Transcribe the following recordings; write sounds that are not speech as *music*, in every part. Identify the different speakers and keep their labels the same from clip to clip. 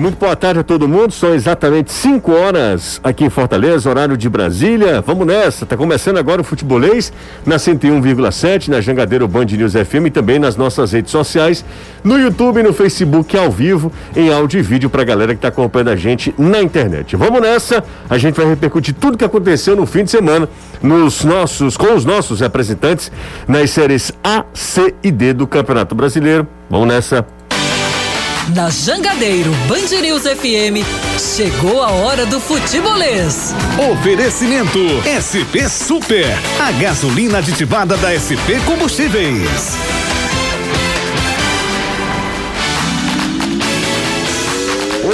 Speaker 1: Muito boa tarde a todo mundo. São exatamente 5 horas aqui em Fortaleza, horário de Brasília. Vamos nessa. Tá começando agora o futebolês na 101,7, na Jangadeiro Band News FM e também nas nossas redes sociais, no YouTube e no Facebook ao vivo, em áudio e vídeo pra galera que tá acompanhando a gente na internet. Vamos nessa. A gente vai repercutir tudo que aconteceu no fim de semana nos nossos com os nossos representantes nas séries A, C e D do Campeonato Brasileiro. Vamos nessa.
Speaker 2: Na Jangadeiro Band News FM, chegou a hora do futebolês.
Speaker 3: Oferecimento SP Super, a gasolina aditivada da SP Combustíveis.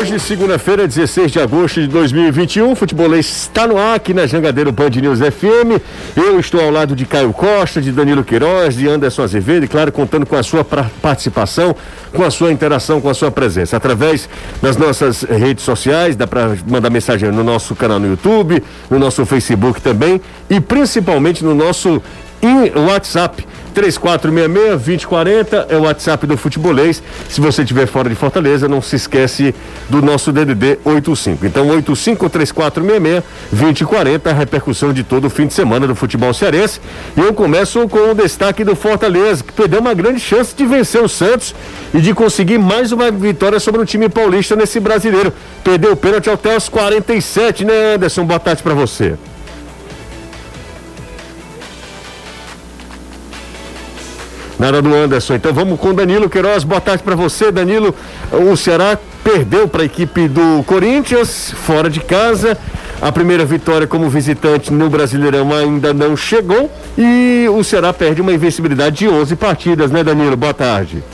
Speaker 1: Hoje, segunda-feira, 16 de agosto de 2021, o futebolês está no ar aqui na Jangadeiro Band News FM. Eu estou ao lado de Caio Costa, de Danilo Queiroz, de Anderson Azevedo e, claro, contando com a sua participação, com a sua interação, com a sua presença. Através das nossas redes sociais, dá para mandar mensagem no nosso canal no YouTube, no nosso Facebook também e principalmente no nosso WhatsApp 3466-2040 é o WhatsApp do Futebolês. Se você estiver fora de Fortaleza, não se esquece do nosso DDD 85. Então, 853466-2040, a repercussão de todo o fim de semana do futebol cearense. E eu começo com o destaque do Fortaleza, que perdeu uma grande chance de vencer o Santos e de conseguir mais uma vitória sobre o time paulista nesse brasileiro. Perdeu o pênalti até os 47, né, Anderson? Boa tarde para você. Nada do Anderson. Então vamos com Danilo Queiroz. Boa tarde para você, Danilo. O Ceará perdeu para a equipe do Corinthians, fora de casa. A primeira vitória como visitante no Brasileirão ainda não chegou. E o Ceará perde uma invencibilidade de 11 partidas, né, Danilo? Boa tarde.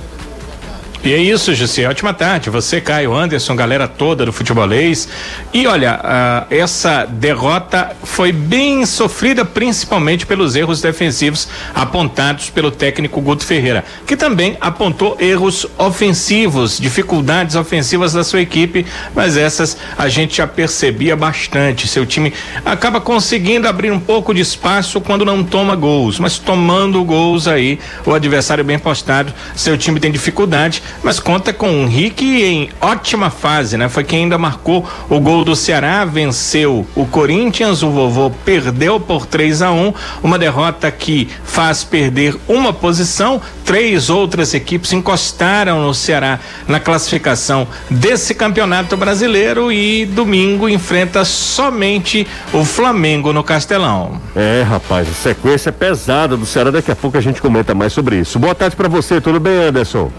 Speaker 4: E é isso, Jussi. Ótima tarde. Você, Caio Anderson, galera toda do futebolês. E olha, uh, essa derrota foi bem sofrida, principalmente pelos erros defensivos apontados pelo técnico Guto Ferreira, que também apontou erros ofensivos, dificuldades ofensivas da sua equipe, mas essas a gente já percebia bastante. Seu time acaba conseguindo abrir um pouco de espaço quando não toma gols, mas tomando gols aí, o adversário bem postado, seu time tem dificuldade mas conta com o Rick em ótima fase, né? Foi quem ainda marcou o gol do Ceará, venceu o Corinthians, o vovô perdeu por 3 a 1 uma derrota que faz perder uma posição. Três outras equipes encostaram no Ceará na classificação desse campeonato brasileiro e domingo enfrenta somente o Flamengo no Castelão.
Speaker 1: É, rapaz, a sequência é pesada do Ceará. Daqui a pouco a gente comenta mais sobre isso. Boa tarde para você, tudo bem, Anderson?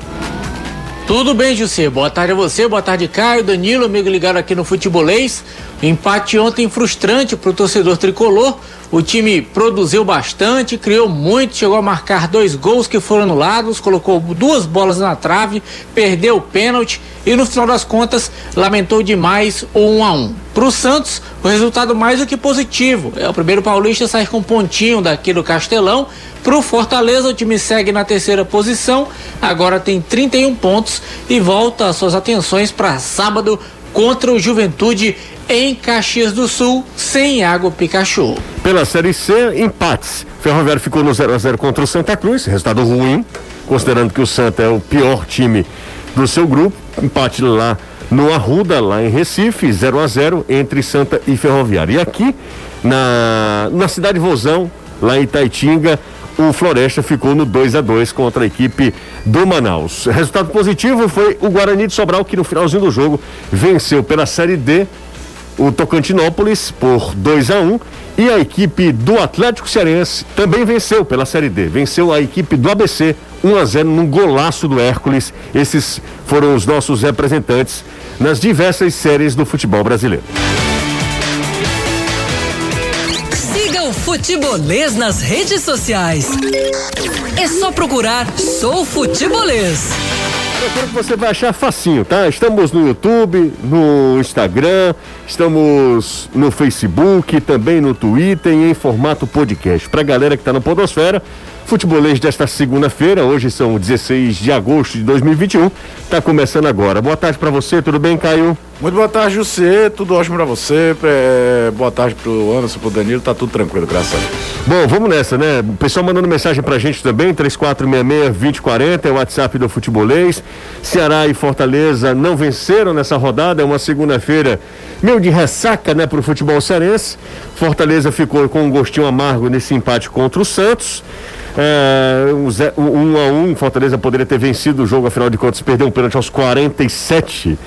Speaker 5: Tudo bem, José. Boa tarde a você, boa tarde, Caio, Danilo, amigo ligado aqui no Futebolês. Empate ontem frustrante para o torcedor tricolor. O time produziu bastante, criou muito, chegou a marcar dois gols que foram anulados, colocou duas bolas na trave, perdeu o pênalti e no final das contas lamentou demais o 1 a 1. Para o Santos, o resultado mais do que positivo. É o primeiro paulista sair com um pontinho daqui do Castelão para o Fortaleza, o time segue na terceira posição, agora tem 31 pontos e volta suas atenções para sábado contra o Juventude em Caxias do Sul, sem água Pikachu.
Speaker 1: Pela Série C, empates. Ferroviário ficou no 0 a 0 contra o Santa Cruz, resultado ruim, considerando que o Santa é o pior time do seu grupo. Empate lá no Arruda, lá em Recife, 0 a 0 entre Santa e Ferroviário. E aqui na, na cidade de Vozão, lá em Itaitinga, o Floresta ficou no 2 a 2 contra a equipe do Manaus. Resultado positivo foi o Guarani de Sobral, que no finalzinho do jogo venceu pela Série D o Tocantinópolis por 2 a 1 e a equipe do Atlético Cearense também venceu pela Série D. Venceu a equipe do ABC 1 a 0 num golaço do Hércules. Esses foram os nossos representantes nas diversas séries do futebol brasileiro.
Speaker 2: Futebolês nas redes sociais. É só procurar Sou Futebolês.
Speaker 1: Procura que você vai achar facinho, tá? Estamos no YouTube, no Instagram, estamos no Facebook, também no Twitter em formato podcast. Pra galera que tá na Podosfera, Futebolês desta segunda-feira, hoje são 16 de agosto de 2021, está começando agora. Boa tarde para você, tudo bem, Caio?
Speaker 6: Muito boa tarde, José. Tudo ótimo para você. É, boa tarde pro Anderson, pro Danilo. Tá tudo tranquilo, graças a Deus.
Speaker 1: Bom, vamos nessa, né? O pessoal mandando mensagem pra gente também, 3466-2040, é o WhatsApp do Futebolês. Ceará e Fortaleza não venceram nessa rodada, é uma segunda-feira meio de ressaca, né, pro futebol cearense. Fortaleza ficou com um gostinho amargo nesse empate contra o Santos. É, um, um a um, Fortaleza poderia ter vencido o jogo, afinal de contas, perdeu um pênalti aos 47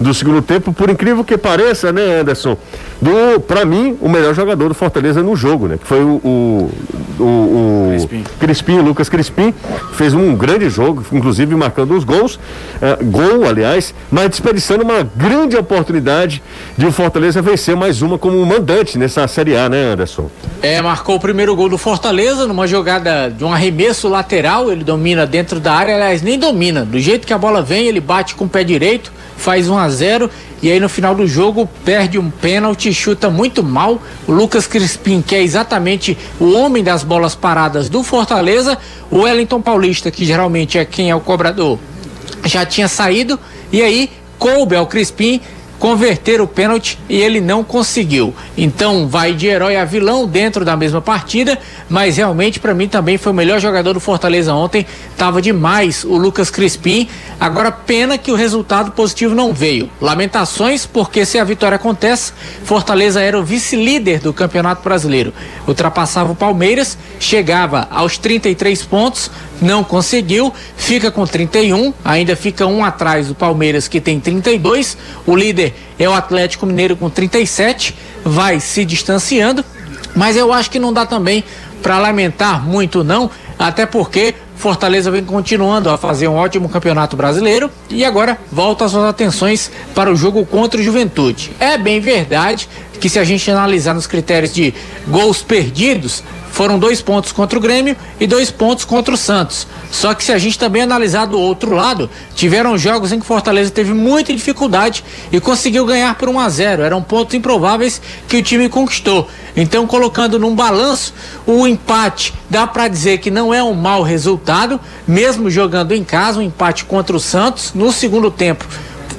Speaker 1: do segundo tempo, por incrível que pareça, né, Anderson? Do, para mim, o melhor jogador do Fortaleza no jogo, né? Que foi o, o, o, o Crispim. Crispim, Lucas Crispim, fez um grande jogo, inclusive marcando os gols, uh, gol, aliás, mas desperdiçando uma grande oportunidade de o Fortaleza vencer mais uma como mandante nessa Série A, né, Anderson?
Speaker 5: É, marcou o primeiro gol do Fortaleza numa jogada de um arremesso lateral, ele domina dentro da área, aliás, nem domina, do jeito que a bola vem, ele bate com o pé direito, faz 1 a 0 e aí no final do jogo perde um pênalti, chuta muito mal. O Lucas Crispim, que é exatamente o homem das bolas paradas do Fortaleza, o Wellington Paulista, que geralmente é quem é o cobrador, já tinha saído e aí coube ao Crispim converter o pênalti e ele não conseguiu. Então vai de herói a vilão dentro da mesma partida, mas realmente para mim também foi o melhor jogador do Fortaleza ontem. Tava demais o Lucas Crispim. Agora pena que o resultado positivo não veio. Lamentações porque se a vitória acontece, Fortaleza era o vice-líder do Campeonato Brasileiro. Ultrapassava o Palmeiras, chegava aos 33 pontos, não conseguiu, fica com 31, ainda fica um atrás do Palmeiras que tem 32. O líder é o Atlético Mineiro com 37, vai se distanciando, mas eu acho que não dá também para lamentar muito não, até porque Fortaleza vem continuando a fazer um ótimo campeonato brasileiro e agora volta as suas atenções para o jogo contra o Juventude. É bem verdade que se a gente analisar nos critérios de gols perdidos, foram dois pontos contra o Grêmio e dois pontos contra o Santos. Só que se a gente também analisar do outro lado, tiveram jogos em que Fortaleza teve muita dificuldade e conseguiu ganhar por 1 a 0. Eram pontos improváveis que o time conquistou. Então, colocando num balanço, o empate dá para dizer que não é um mau resultado, mesmo jogando em casa, um empate contra o Santos no segundo tempo,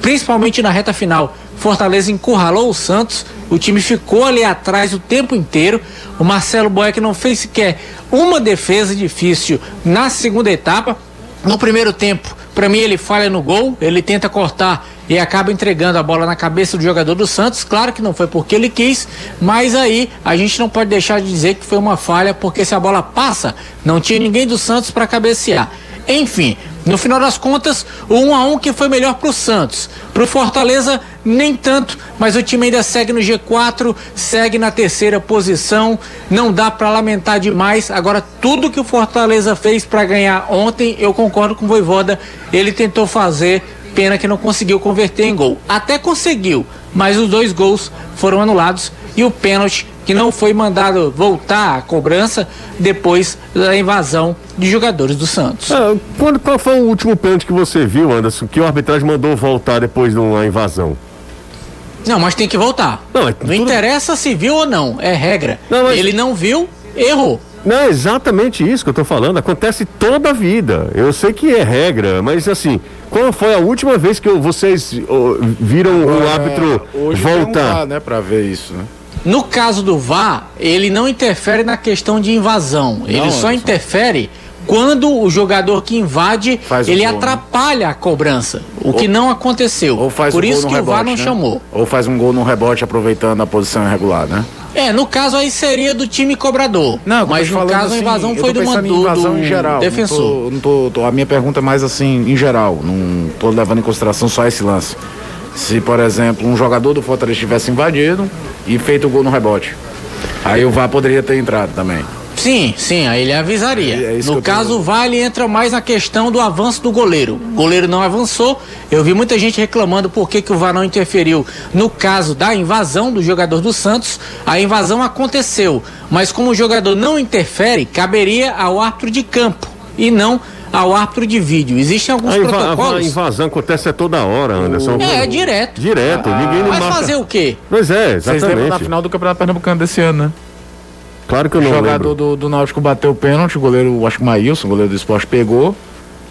Speaker 5: principalmente na reta final. Fortaleza encurralou o Santos, o time ficou ali atrás o tempo inteiro. O Marcelo Boeck não fez sequer uma defesa difícil na segunda etapa. No primeiro tempo, para mim, ele falha no gol, ele tenta cortar e acaba entregando a bola na cabeça do jogador do Santos. Claro que não foi porque ele quis, mas aí a gente não pode deixar de dizer que foi uma falha, porque se a bola passa, não tinha ninguém do Santos para cabecear. Enfim, no final das contas, o 1 a 1 que foi melhor para o Santos. Para o Fortaleza, nem tanto, mas o time ainda segue no G4, segue na terceira posição. Não dá para lamentar demais. Agora, tudo que o Fortaleza fez para ganhar ontem, eu concordo com o Voivoda. Ele tentou fazer, pena que não conseguiu converter em gol. Até conseguiu, mas os dois gols foram anulados e o pênalti que não foi mandado voltar à cobrança depois da invasão de jogadores do Santos.
Speaker 1: Ah, quando, qual foi o último pênalti que você viu, Anderson, que o arbitragem mandou voltar depois de uma invasão?
Speaker 5: Não, mas tem que voltar. Não, é não interessa se viu ou não, é regra. Não, mas... Ele não viu, errou.
Speaker 1: Não, é exatamente isso que eu tô falando. Acontece toda a vida. Eu sei que é regra, mas assim, qual foi a última vez que vocês oh, viram Agora, o árbitro voltar?
Speaker 6: Não né, para ver isso, né?
Speaker 5: No caso do VAR, ele não interfere na questão de invasão. Não, ele só interfere quando o jogador que invade faz ele gol, né? atrapalha né? a cobrança, o ou, que não aconteceu.
Speaker 6: Ou faz
Speaker 5: Por
Speaker 6: um
Speaker 5: isso
Speaker 6: que
Speaker 5: rebote,
Speaker 6: o VAR
Speaker 5: não
Speaker 6: né?
Speaker 5: chamou.
Speaker 6: Ou faz um gol no rebote aproveitando a posição irregular, né?
Speaker 5: É, no caso aí seria do time cobrador. Não, mas no caso assim, a invasão foi do mandou invasão
Speaker 6: em geral, defensor. Não tô, não tô, a minha pergunta é mais assim, em geral, não tô levando em consideração só esse lance. Se, por exemplo, um jogador do Fortaleza tivesse invadido e feito o gol no rebote, aí o VAR poderia ter entrado também.
Speaker 5: Sim, sim, aí ele avisaria. É, é no caso, o VAR entra mais na questão do avanço do goleiro. O goleiro não avançou. Eu vi muita gente reclamando por que, que o VAR não interferiu. No caso da invasão do jogador do Santos, a invasão aconteceu. Mas como o jogador não interfere, caberia ao árbitro de campo e não ao árbitro de vídeo. Existem alguns a protocolos.
Speaker 1: A invasão acontece a toda hora, Anderson.
Speaker 5: É, é direto.
Speaker 1: Direto. Ah, ninguém
Speaker 5: Vai marca... fazer o quê?
Speaker 1: Pois é, exatamente. Vocês lembram
Speaker 6: final do Campeonato Pernambucano desse ano, né?
Speaker 1: Claro que eu
Speaker 6: O
Speaker 1: não
Speaker 6: jogador
Speaker 1: lembro.
Speaker 6: do, do Náutico bateu o pênalti, o goleiro, acho que o Maílson, o goleiro do esporte, pegou.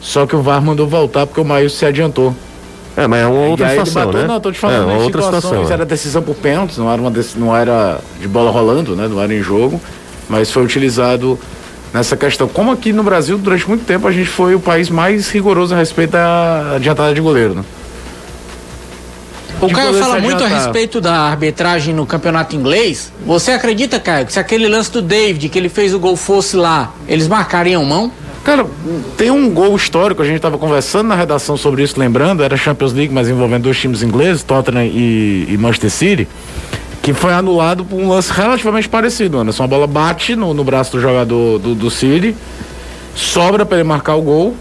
Speaker 6: Só que o VAR mandou voltar porque o Maílson se adiantou.
Speaker 1: É, mas é uma outra
Speaker 6: e aí
Speaker 1: situação,
Speaker 6: bateu,
Speaker 1: né?
Speaker 6: não, tô te
Speaker 1: é
Speaker 6: falando,
Speaker 1: uma
Speaker 6: em
Speaker 1: outra
Speaker 6: situação,
Speaker 1: situação.
Speaker 6: Isso
Speaker 1: né?
Speaker 6: era decisão por pênaltis, não era, uma não era de bola rolando, né? Não era em jogo, mas foi utilizado nessa questão. Como aqui no Brasil, durante muito tempo, a gente foi o país mais rigoroso a respeito da adiantada de goleiro, né?
Speaker 5: O Caio fala muito a
Speaker 6: adiantar.
Speaker 5: respeito da arbitragem no campeonato inglês. Você acredita, Caio, que se aquele lance do David, que ele fez o gol, fosse lá, eles marcariam mão?
Speaker 6: Cara, tem um gol histórico, a gente estava conversando na redação sobre isso, lembrando, era Champions League, mas envolvendo dois times ingleses, Tottenham e, e Manchester City, que foi anulado por um lance relativamente parecido, Anderson. A bola bate no, no braço do jogador do, do City, sobra para ele marcar o gol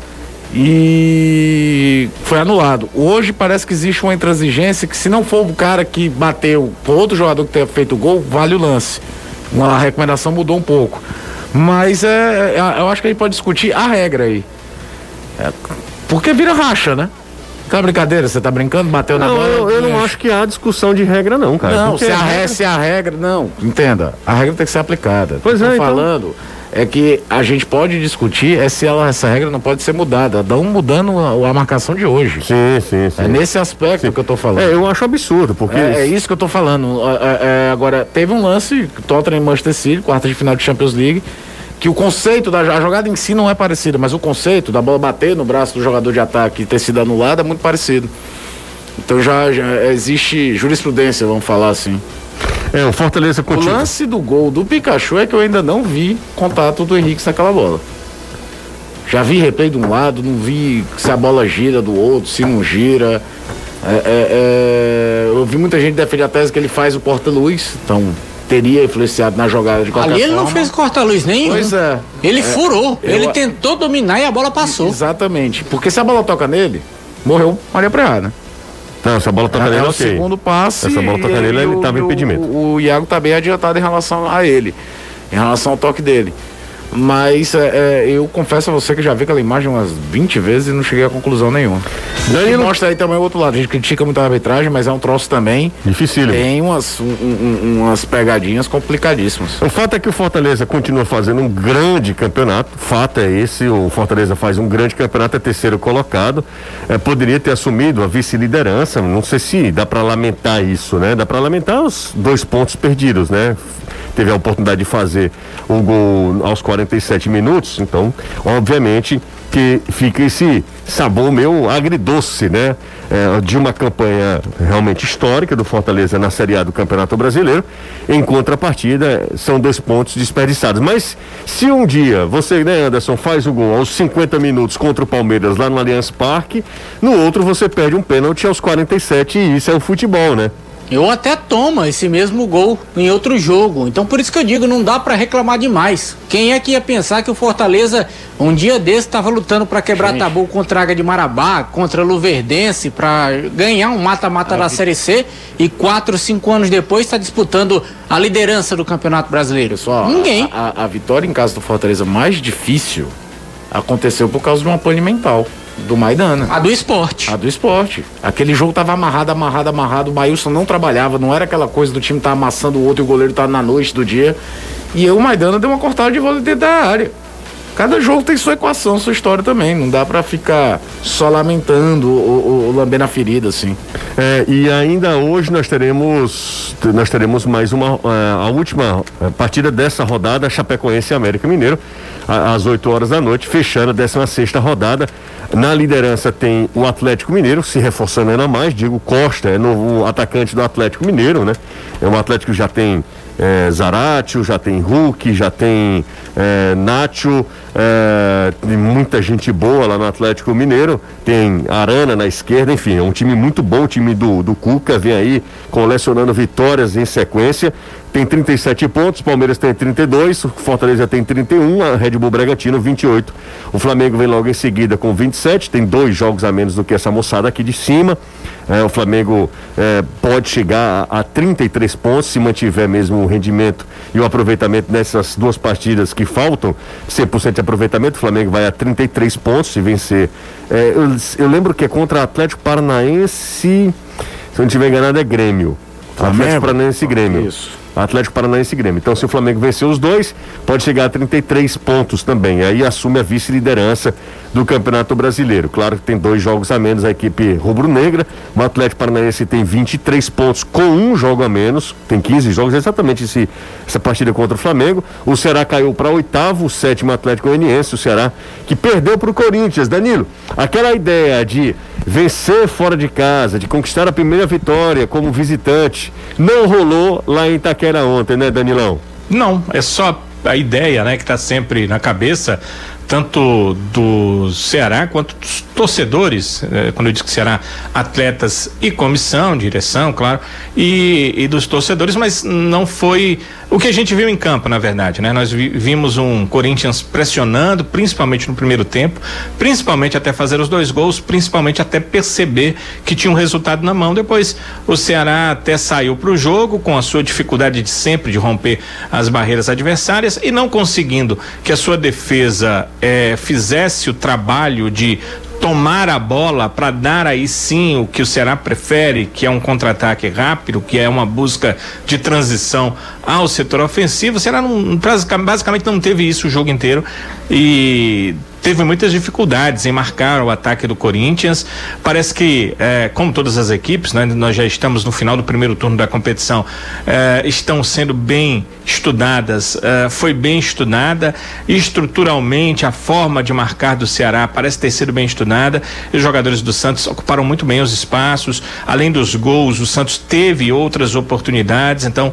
Speaker 6: e foi anulado. Hoje parece que existe uma intransigência que se não for o cara que bateu, for outro jogador que tenha feito o gol, vale o lance. A recomendação mudou um pouco. Mas é, é- eu acho que a gente pode discutir a regra aí. É, porque vira racha, né? Aquela brincadeira, você tá brincando, bateu na
Speaker 1: Não,
Speaker 6: bola.
Speaker 1: eu, eu não acho que há discussão de regra, não, cara.
Speaker 6: Não, se a,
Speaker 1: a
Speaker 6: regra, se a regra. Não, entenda. A regra tem que ser aplicada.
Speaker 1: Pois
Speaker 6: O eu
Speaker 1: é,
Speaker 6: tô
Speaker 1: então.
Speaker 6: É que a gente pode discutir é se ela, essa regra não pode ser mudada. Dão mudando a, a marcação de hoje.
Speaker 1: Sim, sim, sim.
Speaker 6: É nesse aspecto que eu tô falando.
Speaker 1: É, eu acho absurdo, porque.
Speaker 6: É, é isso que eu tô falando. É, é, é, agora, teve um lance, Tottenham e Manchester City, quarta de final de Champions League, que o conceito da a jogada em si não é parecido, mas o conceito da bola bater no braço do jogador de ataque e ter sido anulado é muito parecido. Então já, já existe jurisprudência, vamos falar assim.
Speaker 1: É, o Fortaleza
Speaker 6: O
Speaker 1: continua.
Speaker 6: lance do gol do Pikachu é que eu ainda não vi contato do Henrique naquela bola. Já vi replay de um lado, não vi se a bola gira do outro, se não gira. É, é, é, eu vi muita gente defender a tese que ele faz o porta-luz, então teria influenciado na jogada de qualquer
Speaker 5: Ali ele
Speaker 6: forma.
Speaker 5: não fez corta-luz nenhum.
Speaker 6: Pois é.
Speaker 5: Ele furou.
Speaker 6: eu-
Speaker 5: Ele tentou dominar e a bola passou.
Speaker 6: Exatamente. Porque se a bola toca nele, morreu Maria Preá, né?
Speaker 1: Não, se a bola toca
Speaker 6: é
Speaker 1: nele,
Speaker 6: o
Speaker 1: ok.
Speaker 6: segundo passe.
Speaker 1: Essa bola toca
Speaker 6: e
Speaker 1: nele, ele
Speaker 6: o-
Speaker 1: tava em
Speaker 6: o-
Speaker 1: impedimento.
Speaker 6: O, o Iago tá bem adiantado em relação a ele, em relação ao toque dele. Mas é, é, eu confesso a você que já vi aquela imagem umas 20 vezes e não cheguei a conclusão nenhuma. E
Speaker 1: Danilo-
Speaker 6: mostra aí também o outro lado. A gente critica muito a arbitragem, mas é um troço também.
Speaker 1: Dificílimo.
Speaker 6: Tem umas, um- um- umas pegadinhas complicadíssimas.
Speaker 1: O fato é que o Fortaleza continua fazendo um grande campeonato. Fato é esse, o Fortaleza faz um grande campeonato, é terceiro colocado. É, poderia ter assumido a vice-liderança. Não sei se dá para lamentar isso, né? Dá para lamentar os dois pontos perdidos, né? Teve a oportunidade de fazer o gol aos 47 minutos, então, obviamente que fica esse sabor meio agridoce, né? É, de uma campanha realmente histórica do Fortaleza na Série A do Campeonato Brasileiro. Em contrapartida, são dois pontos desperdiçados. Mas se um dia você, né, Anderson, faz o gol aos 50 minutos contra o Palmeiras lá no Allianz Parque, no outro você perde um pênalti aos 47 e isso é o futebol, né?
Speaker 5: Eu até toma esse mesmo gol em outro jogo. Então por isso que eu digo, não dá pra reclamar demais. Quem é que ia pensar que o Fortaleza um dia desse estava lutando pra quebrar tabu contra a Águia de Marabá, contra Luverdense, pra ganhar um mata-mata da Série C e quatro, cinco anos depois está disputando a liderança do Campeonato Brasileiro?
Speaker 6: Pessoal,
Speaker 5: Ninguém.
Speaker 6: A, a- a vitória em casa do Fortaleza mais difícil aconteceu por causa de uma pane mental do Maidana.
Speaker 5: A do esporte.
Speaker 6: A do esporte. Aquele jogo tava amarrado, amarrado, amarrado. O Maílson não trabalhava, não era aquela coisa do time tá amassando o outro e o goleiro tá na noite do dia. E aí o Maidana deu uma cortada de vôlei dentro da área. Cada jogo tem sua equação, sua história também. Não dá pra ficar só lamentando ou, ou lambendo a ferida, assim.
Speaker 1: É, e ainda hoje nós teremos nós teremos mais uma eh, a última eh, partida dessa rodada Chapecoense e América Mineiro às 8 horas da noite fechando a 16 sexta rodada na liderança tem o Atlético Mineiro se reforçando ainda mais Diego Costa é novo atacante do Atlético Mineiro né é um Atlético que já tem é, Zaratio, já tem Hulk, já tem é, Nacho, é, tem muita gente boa lá no Atlético Mineiro, tem Arana na esquerda, enfim, é um time muito bom, o time do, do Cuca, vem aí colecionando vitórias em sequência, tem 37 pontos, Palmeiras tem 32, o Fortaleza tem 31, a Red Bull Bragantino 28. O Flamengo vem logo em seguida com 27, tem dois jogos a menos do que essa moçada aqui de cima. É, o Flamengo é, pode chegar a, a 33 pontos se mantiver mesmo o rendimento e o aproveitamento nessas duas partidas que faltam, 100% de aproveitamento. O Flamengo vai a 33 pontos se vencer. É, eu, eu lembro que é contra Atlético Paranaense, se eu não estiver enganado, é Grêmio. Atlético Paranaense e Grêmio.
Speaker 6: Isso.
Speaker 1: Atlético Paranaense e Grêmio. Então, se o Flamengo vencer os dois, pode chegar a 33 pontos também. Aí assume a vice-liderança do Campeonato Brasileiro. Claro que tem dois jogos a menos a equipe rubro-negra. O Atlético Paranaense tem 23 pontos com um jogo a menos, tem 15 jogos, exatamente esse, essa partida contra o Flamengo. O Ceará caiu para oitavo, o sétimo Atlético Goianiense, o Ceará que perdeu para o Corinthians. Danilo, aquela ideia de vencer fora de casa, de conquistar a primeira vitória como visitante, não rolou lá em Itaquera ontem, né, Danilão?
Speaker 4: Não, é só a ideia, né, que está sempre na cabeça tanto do Ceará quanto dos torcedores, eh, quando eu disse que Ceará, atletas e comissão, direção, claro, e, e, dos torcedores, mas não foi o que a gente viu em campo, na verdade, né? Nós vi, vimos um Corinthians pressionando, principalmente no primeiro tempo, principalmente até fazer os dois gols, principalmente até perceber que tinha um resultado na mão. Depois o Ceará até saiu para o jogo com a sua dificuldade de sempre de romper as barreiras adversárias e não conseguindo que a sua defesa eh, fizesse o trabalho de tomar a bola para dar aí sim o que o Ceará prefere, que é um contra-ataque rápido, que é uma busca de transição ao setor ofensivo. O Ceará não, basicamente não teve isso o jogo inteiro e teve muitas dificuldades em marcar o ataque do Corinthians. Parece que, é, como todas as equipes, né, nós já estamos no final do primeiro turno da competição, é, estão sendo bem estudadas, é, foi bem estudada. Estruturalmente, a forma de marcar do Ceará parece ter sido bem estudada. Os jogadores do Santos ocuparam muito bem os espaços. Além dos gols, o Santos teve outras oportunidades, então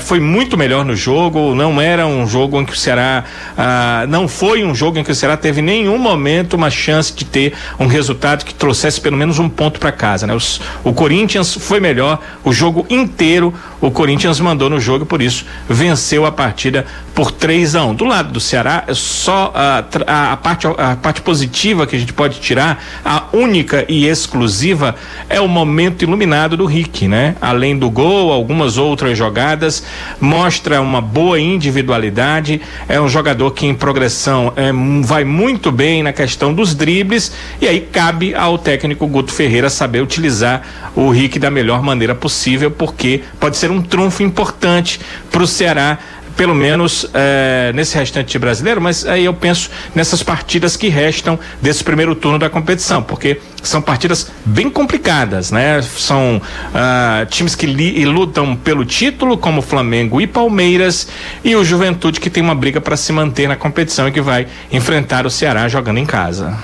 Speaker 4: foi muito melhor no jogo. Não era um jogo em que o Ceará. Ah, não foi um jogo em que o Ceará teve nenhum momento uma chance de ter um resultado que trouxesse pelo menos um ponto para casa, né? Os, o Corinthians foi melhor o jogo inteiro, o Corinthians mandou no jogo, por isso venceu a partida por 3 a 1. Do lado do Ceará, é só a, a, a, parte a parte positiva que a gente pode tirar, a única e exclusiva é o momento iluminado do Rick, né? Além do gol, algumas outras jogadas, mostra uma boa individualidade, é um jogador que em progressão é, vai muito bem na questão dos dribles e aí cabe ao técnico Guto Ferreira saber utilizar o Rick da melhor maneira possível, porque pode ser um trunfo importante para o Ceará pelo menos é, nesse restante brasileiro, mas aí eu penso nessas partidas que restam desse primeiro turno da competição, porque são partidas bem complicadas, né? São uh, times que li, lutam pelo título, como Flamengo e Palmeiras, e o Juventude que tem uma briga para se manter na competição e que vai enfrentar o Ceará jogando em casa.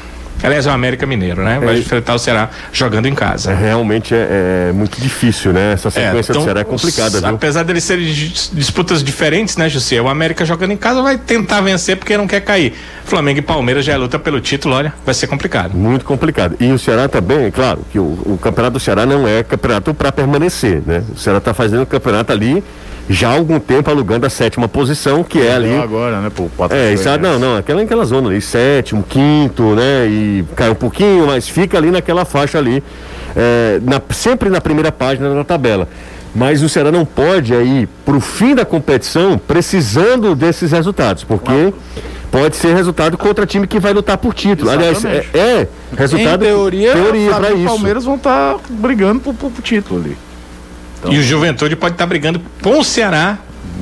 Speaker 4: Aliás, é o América Mineiro, né? Vai é, enfrentar o Ceará jogando em casa.
Speaker 1: É, realmente é, é, muito difícil, né? Essa sequência é, então, do Ceará é complicada, viu?
Speaker 4: Apesar deles serem disputas diferentes, né, José? O América jogando em casa vai tentar vencer porque não quer cair. Flamengo e Palmeiras já é luta pelo título, olha, vai ser complicado.
Speaker 1: Muito complicado. E o Ceará também, claro, que o, o campeonato do Ceará não é campeonato para permanecer, né? O Ceará está fazendo o campeonato ali já há algum tempo alugando a sétima posição, que é ali.
Speaker 6: agora, né? Por
Speaker 1: é, isso, não, não, aquela, aquela zona ali, sétimo, quinto, né? E cai um pouquinho, mas fica ali naquela faixa ali, é, na, sempre na primeira página da tabela. Mas o Ceará não pode aí para o fim da competição precisando desses resultados, porque pode ser resultado contra time que vai lutar por título. Exatamente. Aliás, é, é resultado.
Speaker 6: Em teoria, teoria para isso. Palmeiras vão estar tá brigando por, por, por título ali.
Speaker 4: Então, e o Juventude pode estar tá brigando com o Ceará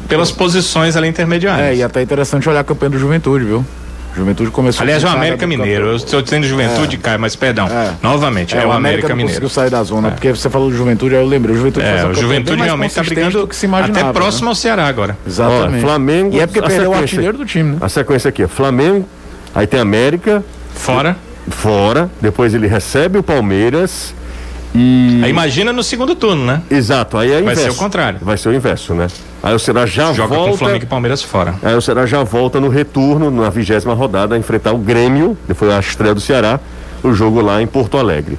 Speaker 4: pelas posições ali intermediárias.
Speaker 6: É, e até interessante olhar a campanha do Juventude, viu? Juventude começou
Speaker 4: Aliás, é o América Mineiro. Eu estou dizendo Juventude, é. Caio, mas perdão. É. Novamente, é, é o América, América Mineiro. conseguiu
Speaker 6: sair da zona, é. porque você falou do Juventude, aí eu lembrei. O Juventude
Speaker 4: é, o Juventude realmente está brigando que se imaginava, até próximo né? ao Ceará agora.
Speaker 1: Exatamente. Ó, Flamengo.
Speaker 6: E é porque perdeu o artilheiro do time, né?
Speaker 1: A sequência aqui, Flamengo, aí tem América.
Speaker 4: Fora.
Speaker 1: Fora. Depois ele recebe o Palmeiras. E...
Speaker 4: Aí imagina no segundo turno, né?
Speaker 1: Exato, aí é
Speaker 4: Vai ser o contrário.
Speaker 1: Vai ser o inverso, né? Aí o Ceará já
Speaker 4: Joga
Speaker 1: volta.
Speaker 4: com Flamengo e Palmeiras fora.
Speaker 1: Aí o Ceará já volta no retorno, na vigésima rodada, a enfrentar o Grêmio, depois a estreia do Ceará, o jogo lá em Porto Alegre.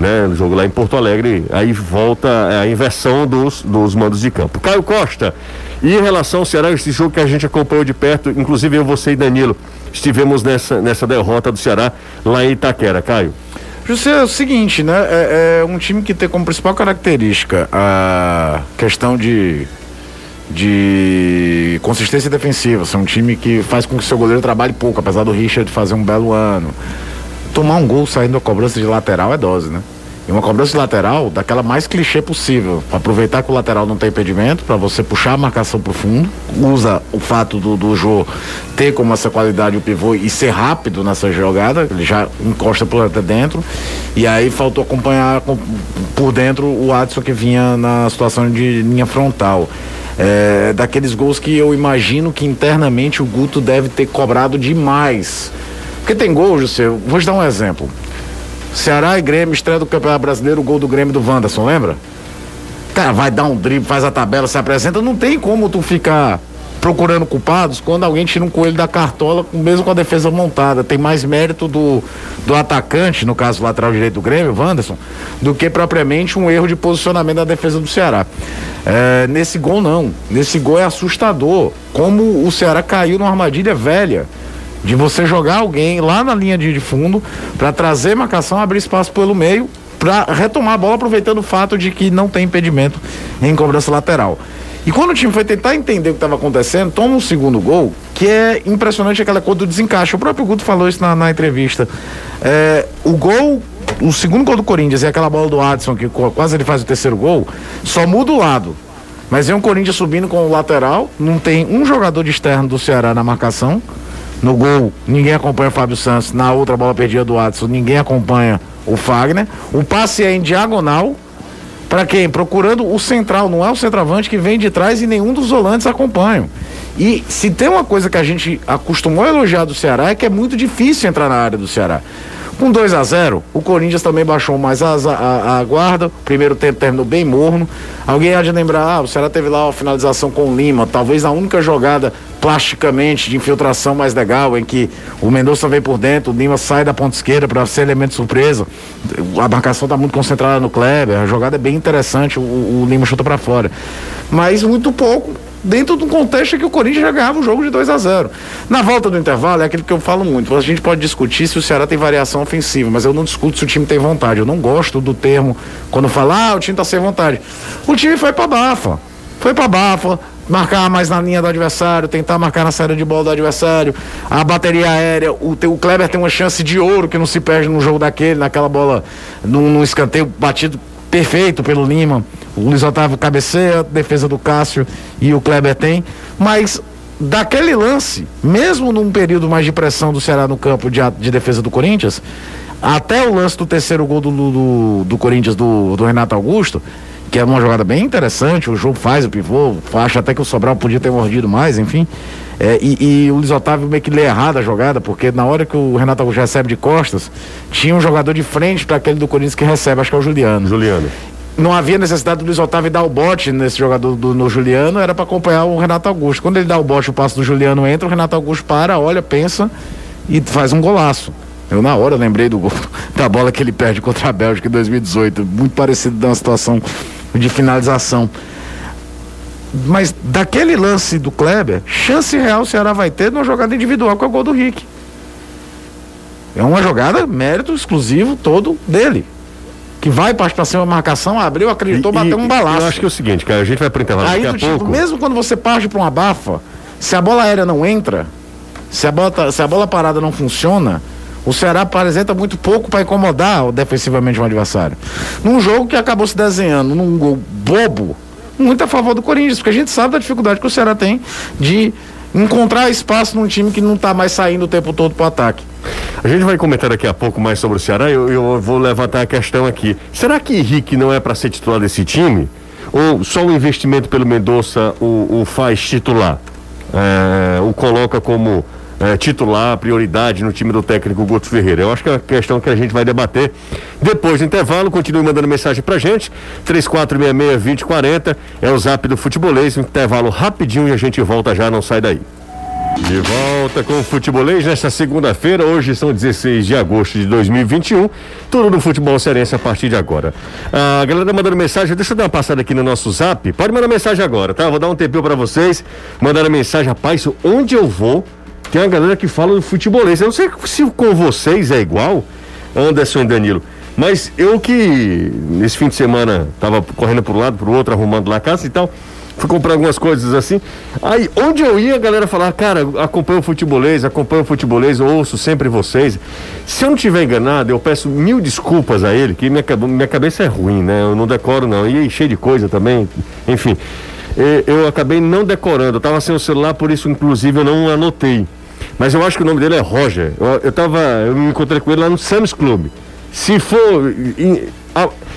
Speaker 1: Né? O jogo lá em Porto Alegre, aí volta a inversão dos, dos mandos de campo. Caio Costa, e em relação ao Ceará, esse jogo que a gente acompanhou de perto, inclusive eu, você e Danilo, estivemos nessa, nessa derrota do Ceará lá em Itaquera, Caio.
Speaker 6: José, é o seguinte, né? É, é, um time que tem como principal característica a questão de, de consistência defensiva. Ser um time que faz com que seu goleiro trabalhe pouco, apesar do Richard fazer um belo ano. Tomar um gol saindo da cobrança de lateral é dose, né? E uma cobrança lateral daquela mais clichê possível. Aproveitar que o lateral não tem impedimento, para você puxar a marcação pro fundo. Usa o fato do, do Jô ter como essa qualidade o pivô e ser rápido nessa jogada. Ele já encosta por até dentro. E aí faltou acompanhar com, por dentro o Adson que vinha na situação de linha frontal. É, daqueles gols que eu imagino que internamente o Guto deve ter cobrado demais. Porque tem gol, José, vou te dar um exemplo. Ceará e Grêmio, estreia do Campeonato Brasileiro, o gol do Grêmio do Wanderson, lembra? Cara, vai dar um drible, faz a tabela, se apresenta, não tem como tu ficar procurando culpados quando alguém tira um coelho da cartola, mesmo com a defesa montada. Tem mais mérito do, do atacante, no caso lateral direito do Grêmio, Wanderson, do que propriamente um erro de posicionamento da defesa do Ceará. É, nesse gol, não. Nesse gol é assustador. Como o Ceará caiu numa armadilha velha de você jogar alguém lá na linha de, fundo para trazer marcação, abrir espaço pelo meio para retomar a bola, aproveitando o fato de que não tem impedimento em cobrança lateral. E quando o time foi tentar entender o que estava acontecendo, toma um segundo gol, que é impressionante aquela coisa do desencaixe. O próprio Guto falou isso na, na entrevista. É, o gol, o segundo gol do Corinthians e aquela bola do Adson, que quase ele faz o terceiro gol, só muda o lado. Mas é um Corinthians subindo com o lateral, não tem um jogador de externo do Ceará na marcação. No gol, ninguém acompanha o Fábio Santos. Na outra bola perdida do Adson, ninguém acompanha o Fagner. O passe é em diagonal para quem? Procurando o central, não é o centroavante que vem de trás e nenhum dos volantes acompanham. E se tem uma coisa que a gente acostumou a elogiar do Ceará é que é muito difícil entrar na área do Ceará. Com 2 a 0 o Corinthians também baixou mais a, a, a, guarda. O primeiro tempo terminou bem morno. Alguém há de lembrar, ah, o Ceará teve lá a finalização com o Lima, talvez a única jogada plasticamente de infiltração mais legal, em que o Mendonça vem por dentro, o Lima sai da ponta esquerda para ser elemento surpresa. A marcação está muito concentrada no Kleber, a jogada é bem interessante, o, o Lima chuta para fora. Mas muito pouco dentro do contexto que o Corinthians já ganhava o jogo de 2 a 0 Na volta do intervalo, é aquilo que eu falo muito. A gente pode discutir se o Ceará tem variação ofensiva, mas eu não discuto se o time tem vontade. Eu não gosto do termo quando fala, ah, o time tá sem vontade. O time foi pra bafa. Foi pra bafa, marcar mais na linha do adversário, tentar marcar na saída de bola do adversário, a bateria aérea, o, o Kleber tem uma chance de ouro que não se perde no jogo daquele, naquela bola, num, num escanteio batido perfeito pelo Lima. O Luiz Otávio cabeceia, defesa do Cássio e o Kleber tem. Mas daquele lance, mesmo num período mais de pressão do Ceará no campo de, de defesa do Corinthians, até o lance do terceiro gol do, do, do Corinthians do, do Renato Augusto, que é uma jogada bem interessante, o jogo faz o pivô, acho até que o Sobral podia ter mordido mais, enfim. É, e, e, o Luiz Otávio meio que lê errado a jogada, porque na hora que o Renato Augusto recebe de costas, tinha um jogador de frente para aquele do Corinthians que recebe, acho que é o Juliano.
Speaker 1: Juliano
Speaker 6: não havia necessidade do Luiz Otávio dar o bote nesse jogador do, no Juliano, era para acompanhar o Renato Augusto. Quando ele dá o bote, o passo do Juliano entra, o Renato Augusto para, olha, pensa e faz um golaço. Eu na hora lembrei do gol, *laughs* da bola que ele perde contra a Bélgica em 2018, muito parecido da situação de finalização. Mas daquele lance do Kleber, chance real o Ceará vai ter numa jogada individual com o gol do Rick. É uma jogada, mérito exclusivo todo dele que vai para cima da marcação, abriu, acreditou, e, bateu um balaço.
Speaker 1: Eu acho que é o seguinte, cara, a gente vai para intervalo
Speaker 6: Aí, daqui a tipo, pouco. Mesmo quando você parte para uma bafa, se a bola aérea não entra, se a bola, se a bola parada não funciona, o Ceará apresenta muito pouco para incomodar defensivamente o adversário. Num jogo que acabou se desenhando num gol bobo, muito a favor do Corinthians, porque a gente sabe da dificuldade que o Ceará tem de encontrar espaço num time que não está mais saindo o tempo todo para o ataque.
Speaker 1: A gente vai comentar daqui a pouco mais sobre o Ceará. Eu, eu vou levantar a questão aqui. Será que Henrique não é para ser titular desse time? Ou só o investimento pelo Mendonça o, o faz titular? É, o coloca como é, titular, prioridade no time do técnico Guto Ferreira? Eu acho que é uma questão que a gente vai debater depois do intervalo. Continue mandando mensagem pra gente. 3466-2040 é o zap do futebolês. Um intervalo rapidinho e a gente volta já, não sai daí. De volta com o Futebolês nesta segunda-feira, hoje são 16 de agosto de 2021. Tudo no futebol cearense a partir de agora. A galera mandando mensagem, deixa eu dar uma passada aqui no nosso zap. Pode mandar mensagem agora, tá? Vou dar um tempinho para vocês. Mandaram mensagem, rapaz, onde eu vou, tem uma galera que fala do futebolês. Eu não sei se com vocês é igual, Anderson e Danilo. Mas eu que nesse fim de semana tava correndo para um lado, para o outro, arrumando lá a casa e tal. fui comprar algumas coisas assim. Aí, onde eu ia, a galera falava, cara, acompanho o futebolês, acompanho o futebolês, ouço sempre vocês. Se eu não tiver enganado, eu peço mil desculpas a ele, que minha, minha cabeça é ruim, né? Eu não decoro, não. E cheio de coisa também, enfim. Eu acabei não decorando, eu tava sem o celular, por isso, inclusive, eu não anotei. Mas eu acho que o nome dele é Roger. Eu, eu tava, eu me encontrei com ele lá no Sam's Club. Se for.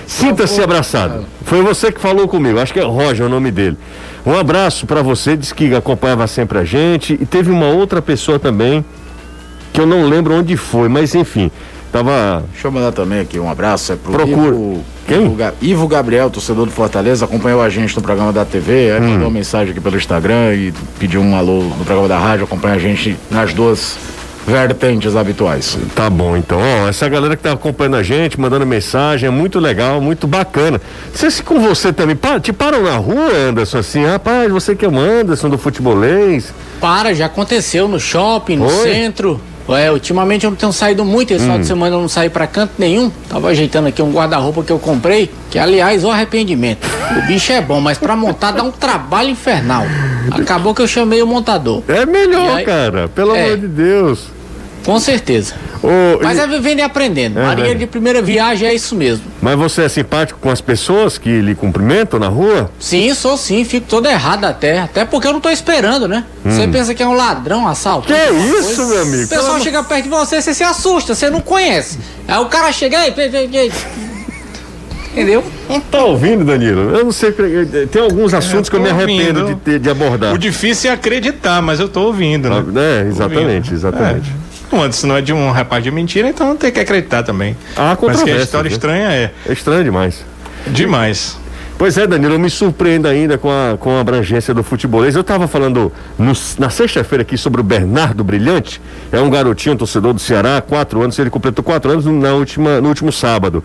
Speaker 1: Sinta-se abraçado. Foi você que falou comigo. Acho que é Roger o nome dele. Um abraço para você, disse que acompanhava sempre a gente. E teve uma outra pessoa também, que eu não lembro onde foi, mas enfim. Tava.
Speaker 6: Deixa eu mandar também aqui um abraço. É pro
Speaker 1: Procura.
Speaker 6: Ivo,
Speaker 1: Quem?
Speaker 6: Ivo, Ivo, Gabriel, torcedor do Fortaleza, acompanhou a gente no programa da TV, aí hum. mandou uma mensagem aqui pelo Instagram e pediu um alô no programa da rádio, acompanha a gente nas duas vertentes habituais.
Speaker 1: Tá bom, então. Ó, essa galera que tá acompanhando a gente, mandando mensagem, é muito legal, muito bacana. Se, se com você também, te param na rua, Anderson, assim, rapaz, você que é o Anderson do futebolês?
Speaker 5: Para, já aconteceu no shopping, no Oi? centro. É, ultimamente eu não tenho saído muito, esse hum. final de semana eu não saí para canto nenhum. Tava ajeitando aqui um guarda-roupa que eu comprei, que aliás, o arrependimento. O bicho é bom, mas para montar dá um trabalho infernal. Acabou que eu chamei o montador.
Speaker 1: É melhor, aí, cara, pelo é, amor de Deus.
Speaker 5: Com certeza. Mas é vivendo e aprendendo. É, Marinha é. de primeira viagem é isso mesmo.
Speaker 1: Mas você é simpático com as pessoas que lhe cumprimentam na rua?
Speaker 5: Sim, sou sim. Fico todo errado até. Até porque eu não tô esperando, né? Hum. Você pensa que é um ladrão, assalto.
Speaker 1: Que isso, coisa. meu amigo?
Speaker 5: O pessoal Pelo... chega perto de você, você se assusta, você não conhece. Aí o cara chega aí, Entendeu?
Speaker 1: Tá ouvindo, Danilo? Eu não sei. Tem alguns assuntos que eu me arrependo de, ter, de abordar.
Speaker 4: O difícil é acreditar, mas eu tô ouvindo, né?
Speaker 1: É, exatamente, exatamente. É.
Speaker 4: Antes se não é de um rapaz de mentira, então não tem que acreditar também.
Speaker 1: Ah,
Speaker 4: Mas que a história estranha é.
Speaker 1: É estranho demais.
Speaker 4: Demais.
Speaker 1: Pois é, Danilo, eu me surpreendo ainda com a, com a abrangência do futebolês. Eu estava falando no, na sexta-feira aqui sobre o Bernardo Brilhante, é um garotinho, um torcedor do Ceará, quatro anos, ele completou quatro anos na última, no último sábado.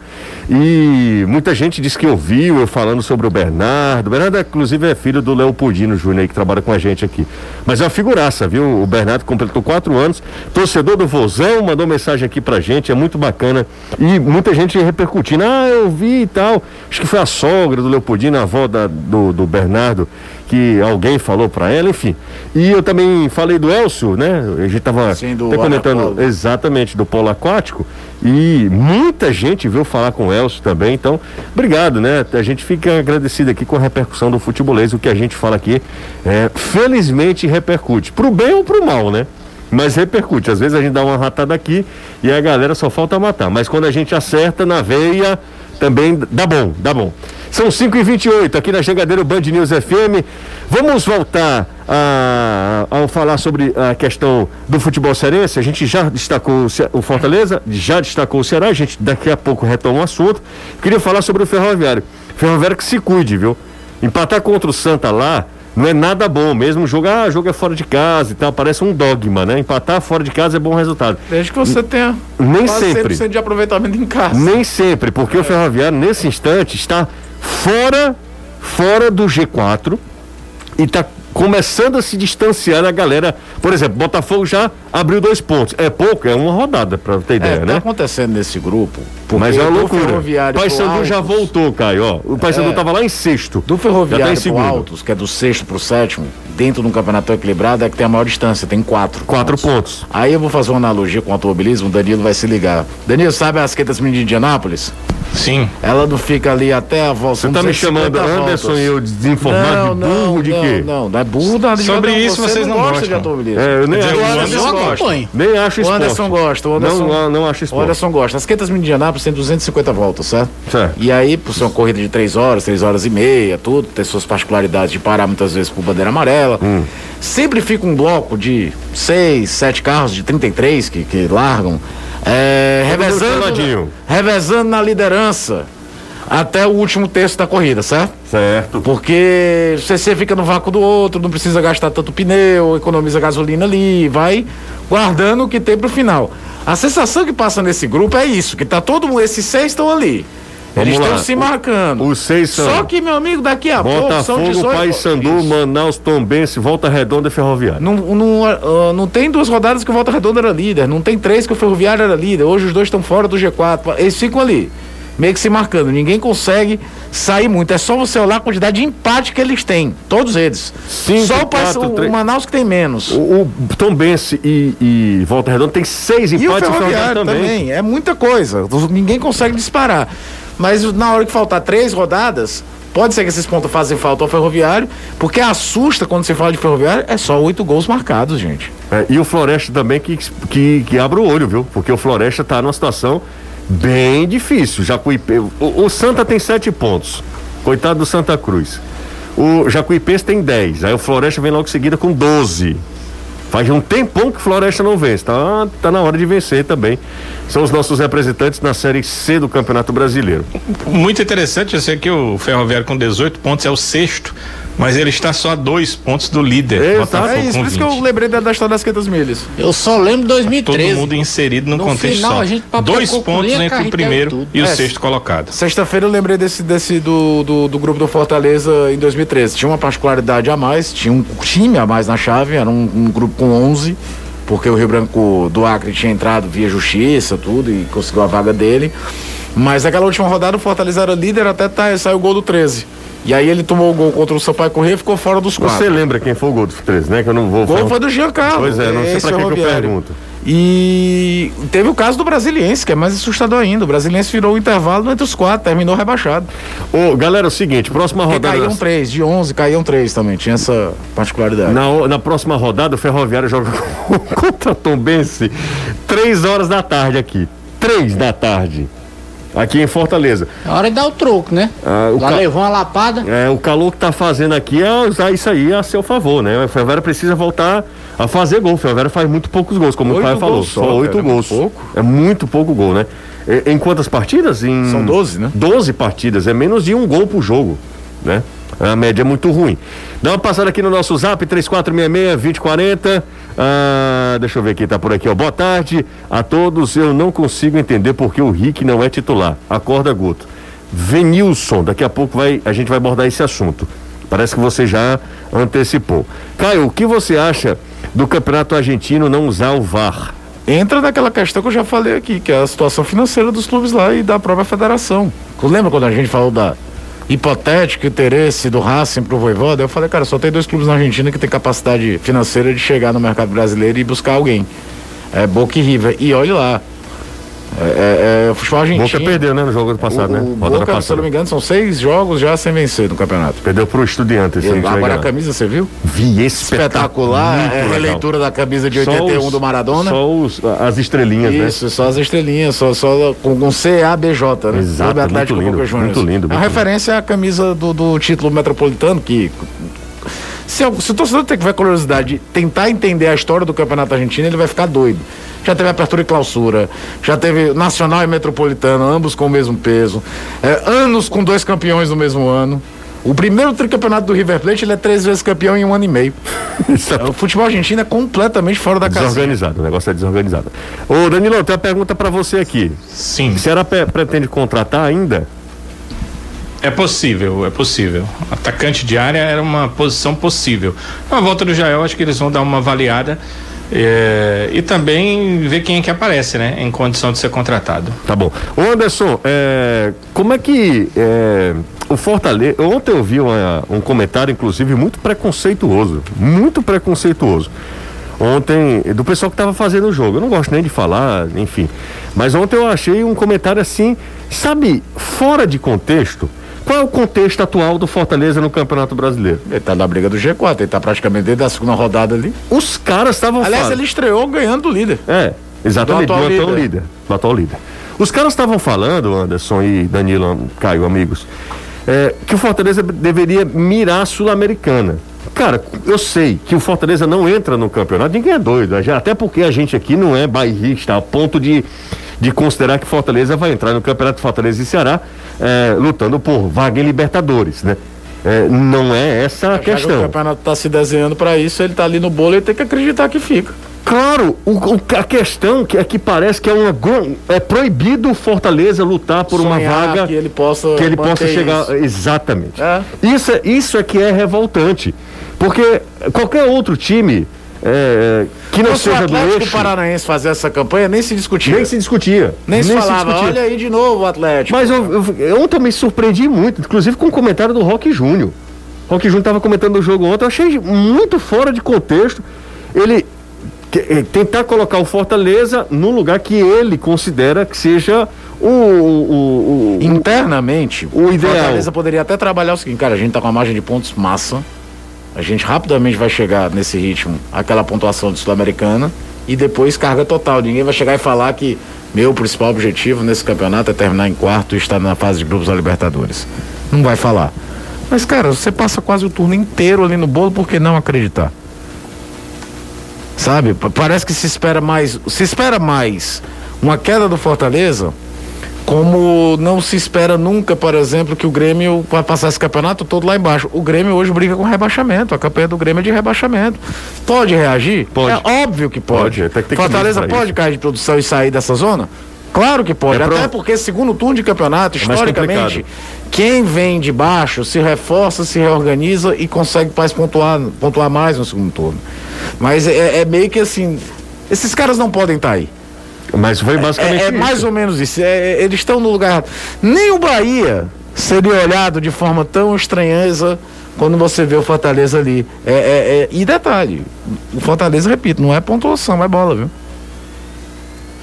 Speaker 1: E muita gente disse que ouviu eu falando sobre o Bernardo. O Bernardo, inclusive, é filho do Leopoldino Júnior, que trabalha com a gente aqui. Mas é uma figuraça, viu? O Bernardo completou quatro anos, torcedor do Vozão, mandou mensagem aqui pra gente, é muito bacana. E muita gente repercutindo, ah, eu vi e tal. Acho que foi a sogra do Leopoldino Leopoldina, a avó da, do, do Bernardo, que alguém falou para ela, enfim. E eu também falei do Elcio, né? A gente tava Sim, comentando exatamente do polo aquático. E muita gente veio falar com o Elcio também, então, obrigado, né? A gente fica agradecido aqui com a repercussão do futebolês, o que a gente fala aqui, é, felizmente repercute, pro bem ou pro mal, né? Mas repercute, às vezes a gente dá uma ratada aqui e a galera só falta matar, mas quando a gente acerta na veia, também dá bom, dá bom. São 5 e 28 aqui na Jangadeiro Band News FM. Vamos voltar a, a, falar sobre a questão do futebol cearense. A gente já destacou o Fortaleza, já destacou o Ceará. A gente daqui a pouco retoma o assunto. Queria falar sobre o Ferroviário. Ferroviário que se cuide, viu? Empatar contra o Santa lá não é nada bom, mesmo jogar, ah, jogo é fora de casa e tal, parece um dogma, né? Empatar fora de casa é bom resultado.
Speaker 6: Desde que você tenha
Speaker 1: nem sempre
Speaker 6: 100% de aproveitamento em casa.
Speaker 1: Nem sempre, porque é. o Ferroviário nesse instante está fora fora do G4 e está começando a se distanciar da galera. Por exemplo, Botafogo já abriu dois pontos. É pouco, é uma rodada, para ter ideia, é, tá né?
Speaker 6: acontecendo nesse grupo.
Speaker 1: Mas é uma loucura. O Paysandu já voltou, Caio. Ó, o Paysandu estava é, lá em sexto.
Speaker 6: Do Ferroviário tá pro Altos, que é do sexto pro sétimo, dentro de um campeonato equilibrado, é que tem a maior distância, tem quatro.
Speaker 1: Quatro pontos. pontos.
Speaker 6: Aí eu vou fazer uma analogia com o automobilismo, o Danilo vai se ligar. Danilo, sabe as quetas de Indianápolis?
Speaker 4: Sim.
Speaker 6: Ela não fica ali até a volta.
Speaker 1: Você tá me chamando Anderson e eu desinformado de burro
Speaker 6: não,
Speaker 1: de
Speaker 6: não,
Speaker 1: quê?
Speaker 6: Não, não, burro nada
Speaker 4: Sobre isso você vocês não, não gostam. de
Speaker 6: automobilismo. É, eu nem
Speaker 1: acho. O Anderson
Speaker 6: gosta. Nem acho O Anderson gosta. O Anderson,
Speaker 1: não, não acho esporte.
Speaker 6: O Anderson gosta. As 500 mil de Indianápolis tem 250 voltas, certo?
Speaker 1: Certo.
Speaker 6: E aí, por ser uma corrida de 3 horas, 3 horas e meia, tudo, tem suas particularidades de parar muitas vezes por bandeira amarela. Hum. Sempre fica um bloco de 6, 7 carros de 33 que, que largam. É, revezando, revezando na liderança até o último terço da corrida, certo?
Speaker 1: Certo.
Speaker 6: Porque você fica no vácuo do outro, não precisa gastar tanto pneu, economiza gasolina ali, vai guardando o que tem pro final. A sensação que passa nesse grupo é isso, que tá todo mundo, esses seis estão ali. Vamos Eles estão se marcando.
Speaker 1: Os seis são.
Speaker 6: Só que, meu amigo, daqui a Botafogo, pouco são 18.
Speaker 1: Paysandu, Manaus, Tombense, Volta Redonda e Ferroviário.
Speaker 6: Não, não, uh, não tem duas rodadas que o Volta Redonda era líder, não tem três que o Ferroviário era líder. Hoje os dois estão fora do G4. Eles ficam ali. Meio que se marcando. Ninguém consegue sair muito. É só você olhar a quantidade de empate que eles têm. Todos eles.
Speaker 1: Cinco,
Speaker 6: só o,
Speaker 1: quatro,
Speaker 6: o,
Speaker 1: três.
Speaker 6: o Manaus que tem menos.
Speaker 1: O, o Tom Bense e, e Volta Redonda tem seis
Speaker 6: E o
Speaker 1: empates
Speaker 6: Ferroviário também. É muita coisa. Ninguém consegue disparar. Mas na hora que faltar três rodadas, pode ser que esses pontos fazem falta ao Ferroviário, porque assusta quando se fala de Ferroviário, é só oito gols marcados, gente.
Speaker 1: É, e o Floresta também que, que, que abre o olho, viu? Porque o Floresta tá numa situação bem difícil. Jacuípe, o, o Santa tem sete pontos. Coitado do Santa Cruz. O Jacuipense tem 10. Aí o Floresta vem logo em seguida com 12. Faz um tempão que o Floresta não vence. Tá, tá na hora de vencer também. São os nossos representantes na Série C do Campeonato Brasileiro.
Speaker 4: Muito interessante, eu sei que o Ferroviário com 18 pontos é o sexto, mas ele está só a dois pontos do líder.
Speaker 1: Exato.
Speaker 4: Botafogo
Speaker 6: É isso,
Speaker 4: com
Speaker 6: por isso que
Speaker 4: 20.
Speaker 6: eu lembrei da, da história das 500 milhas.
Speaker 5: Eu só lembro
Speaker 4: Todo
Speaker 5: 2013.
Speaker 4: mundo inserido num
Speaker 5: No
Speaker 4: contexto
Speaker 5: final,
Speaker 4: só.
Speaker 5: a gente
Speaker 4: Dois pontos entre o primeiro
Speaker 5: tudo.
Speaker 4: e o
Speaker 6: É.
Speaker 4: sexto colocado.
Speaker 6: Sexta-feira eu lembrei desse, desse do, do, do grupo do Fortaleza em 2013. Tinha uma particularidade a mais, tinha um time a mais na chave, era um, um grupo com 11, porque o Rio Branco do Acre tinha entrado via justiça, tudo, e conseguiu a vaga dele. Mas naquela última rodada o Fortaleza era líder até tá, saiu o gol do 13. E aí ele tomou o gol contra o Sampaio Corrêa e ficou fora dos quatro.
Speaker 1: Você lembra quem foi o gol do 13, né? Que eu não vou
Speaker 6: O gol
Speaker 1: falar.
Speaker 6: foi do Giancarlo.
Speaker 1: Pois é, não sei pra que que eu pergunto.
Speaker 6: E teve o caso do Brasiliense, que é mais assustador ainda. O Brasiliense virou o intervalo entre os quatro, terminou rebaixado.
Speaker 1: Ô, galera, é o seguinte, próxima
Speaker 6: Porque
Speaker 1: rodada.
Speaker 6: caíam três, de 11 caíam três também, tinha essa particularidade.
Speaker 1: Na, na próxima rodada, o Ferroviário joga *laughs* contra Tom Bense, três horas da tarde aqui. Três da tarde. Aqui em Fortaleza.
Speaker 5: É hora de dar o troco, né?
Speaker 1: Ah, o
Speaker 5: Lá
Speaker 1: ca-
Speaker 5: levou uma lapada.
Speaker 1: É, o calor que tá fazendo aqui é usar isso aí a seu favor, né? O Ferroviário precisa voltar a fazer gol. O Ferroviário faz muito poucos gols, como o
Speaker 6: Oito
Speaker 1: Caio falou.
Speaker 6: gols só,
Speaker 1: Só oito
Speaker 6: cara, é
Speaker 1: gols.
Speaker 6: muito pouco.
Speaker 1: É muito pouco gol, né? Em quantas partidas? Em...
Speaker 6: São 12, né?
Speaker 1: 12 partidas. É menos de um gol por jogo, né? A média é muito ruim. Dá uma passada aqui no nosso zap, 3466-2040. Ah, deixa eu ver quem tá por aqui, ó. Boa tarde a todos. Eu não consigo entender porque o Rick não é titular. Acorda, Guto. Venilson, daqui a pouco vai, a gente vai abordar esse assunto. Parece que você já antecipou. Caio, o que você acha do campeonato argentino não usar o VAR?
Speaker 6: Entra naquela questão que eu já falei aqui, que é a situação financeira dos clubes lá e da própria federação. Lembra quando a gente falou da hipotético interesse do Racing pro Voivoda? Eu falei, cara, só tem dois clubes na Argentina que tem capacidade financeira de chegar no mercado brasileiro e buscar alguém. É Boca e River. E olhe lá. É, é, é, o futebol argentino.
Speaker 1: Boca perdeu, né, no jogo do passado,
Speaker 6: o,
Speaker 1: né?
Speaker 6: o Boca, se eu
Speaker 1: passada.
Speaker 6: não me engano, são seis jogos já sem vencer no campeonato.
Speaker 1: Perdeu pro Estudiantes. se
Speaker 6: E agora a
Speaker 1: enganado.
Speaker 6: camisa, você viu?
Speaker 1: Vi espetacular.
Speaker 6: Espetacular, é a releitura da camisa de
Speaker 1: Só
Speaker 6: 81
Speaker 1: os-
Speaker 6: do Maradona.
Speaker 1: Só os- as estrelinhas, né?
Speaker 6: Isso, só as estrelinhas, só, só com, com CABJ, né?
Speaker 1: Exato,
Speaker 6: Clube Atlético
Speaker 1: muito lindo,
Speaker 6: Boca Juniors.
Speaker 1: muito lindo,
Speaker 6: A
Speaker 1: muito
Speaker 6: referência é a camisa do, do título metropolitano, que. Se, o- se o torcedor tiver curiosidade de tentar entender a história do campeonato argentino, ele vai ficar doido. Já teve apertura e clausura, já teve nacional e metropolitano, ambos com o mesmo peso, é, anos com dois campeões no mesmo ano. O primeiro tricampeonato do River Plate ele é três vezes campeão em um ano e meio. *laughs*
Speaker 1: É
Speaker 6: O futebol argentino é completamente fora da casa.
Speaker 1: desorganizado, o negócio é desorganizado. Ô, Danilo, eu tenho uma pergunta pra você aqui.
Speaker 4: Sim,
Speaker 1: pe- pretende contratar ainda?
Speaker 4: É possível, é possível. Atacante de área era uma posição possível. Na volta do Jael, acho que eles vão dar uma avaliada é, e também ver quem é que aparece, né? Em condição de ser contratado.
Speaker 1: Tá bom. Ô, Anderson, é, como é que é, o Fortaleza. Ontem eu vi uma- um comentário, inclusive, muito preconceituoso. Muito preconceituoso. Ontem, do pessoal que estava fazendo o jogo. Eu não gosto nem de falar, enfim. Mas ontem eu achei um comentário assim, sabe, fora de contexto. Qual é o contexto atual do Fortaleza no Campeonato Brasileiro?
Speaker 6: Ele tá na briga do G4, ele tá praticamente desde a segunda rodada ali.
Speaker 1: Os caras estavam
Speaker 6: Aliás,
Speaker 1: falando.
Speaker 6: ele estreou ganhando do líder.
Speaker 1: É, exatamente,
Speaker 6: Do
Speaker 1: do
Speaker 6: atual
Speaker 1: atual líder.
Speaker 6: líder.
Speaker 1: Do atual líder. Os caras estavam falando, Anderson e Danilo, Caio, amigos, é, que o Fortaleza deveria mirar a Sul-Americana. Cara, eu sei que o Fortaleza não entra no campeonato, ninguém é doido, até porque a gente aqui não é bairrista a ponto de, de considerar que Fortaleza vai entrar no campeonato Fortaleza e Ceará é, lutando por vaga em Libertadores, né? É, não é essa a
Speaker 6: Já que o
Speaker 1: questão.
Speaker 6: campeonato tá se desenhando pra isso, ele tá ali no bolo e tem que acreditar que fica.
Speaker 1: Claro, o- o- a questão que é que parece que é uma é proibido o Fortaleza lutar por uma
Speaker 6: Sonhar
Speaker 1: vaga
Speaker 6: que ele possa
Speaker 1: que ele possa chegar
Speaker 6: isso.
Speaker 1: exatamente.
Speaker 6: É.
Speaker 1: Isso é isso é que é revoltante, porque qualquer outro time é, que não
Speaker 6: Se o
Speaker 1: seja do
Speaker 6: Atlético
Speaker 1: eixo.
Speaker 6: Paranaense fazer essa campanha, nem se discutia.
Speaker 1: Nem se discutia.
Speaker 6: Nem se falava,
Speaker 1: discutia.
Speaker 6: olha aí de novo o Atlético.
Speaker 1: Mas eu, eu, eu ontem me surpreendi muito, inclusive com o comentário do Rock Júnior. Rock Júnior estava comentando o jogo ontem, eu achei muito fora de contexto. Ele eh, tentar colocar o Fortaleza num lugar que ele considera que seja o, o, o, o-
Speaker 6: Internamente,
Speaker 1: O ideal.
Speaker 6: Fortaleza poderia até trabalhar o seguinte, cara, a gente tá com uma margem de pontos massa. A gente rapidamente vai chegar nesse ritmo, aquela pontuação de Sul-Americana, e depois carga total. Ninguém vai chegar e falar que meu principal objetivo nesse campeonato é terminar em quarto e estar na fase de grupos da Libertadores. Não vai falar. Mas, cara, você passa quase o turno inteiro ali no bolo, por que não acreditar? Sabe? Pa- Parece que se espera mais. Se espera mais uma queda do Fortaleza, como não se espera nunca, por exemplo, que o Grêmio vai passar esse campeonato todo lá embaixo. O Grêmio hoje briga com rebaixamento. A campanha do Grêmio é de rebaixamento. Pode reagir?
Speaker 1: Pode.
Speaker 6: É óbvio que pode.
Speaker 1: Pode, até que tem
Speaker 6: Fortaleza
Speaker 1: camisa pra
Speaker 6: pode cair de produção e sair dessa zona? Claro que pode.
Speaker 1: É pro-
Speaker 6: Até porque segundo turno de campeonato,
Speaker 1: É
Speaker 6: historicamente, quem vem de baixo se reforça, se reorganiza e consegue mais pontuar, pontuar mais no segundo turno. Mas é, é meio que assim. Esses caras não podem estar aí.
Speaker 1: Mas foi basicamente
Speaker 6: É, é mais ou menos isso. É, é, eles estão no lugar. Nem o Bahia seria olhado de forma tão estranheza quando você vê o Fortaleza ali. É, é, é- e detalhe, o Fortaleza, repito, não é pontuação, é bola, viu?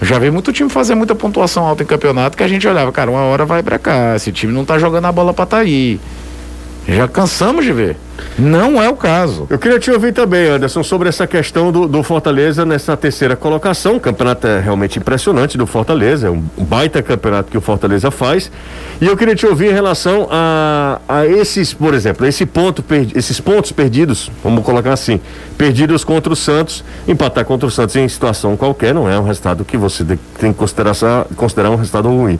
Speaker 6: Já vi muito time fazer muita pontuação alta em campeonato que a gente olhava, cara, uma hora vai pra cá, esse time não tá jogando a bola pra tá aí. Já cansamos de ver. Não é o caso.
Speaker 1: Eu queria te ouvir também, Anderson, sobre essa questão do, do Fortaleza nessa terceira colocação. O campeonato é realmente impressionante do Fortaleza, é um baita campeonato que o Fortaleza faz. E eu queria te ouvir em relação a, a esses, por exemplo, esse ponto, perdi- esses pontos perdidos, vamos colocar assim, perdidos contra o Santos. Empatar contra o Santos em situação qualquer não é um resultado que você tem que considerar, considerar um resultado ruim.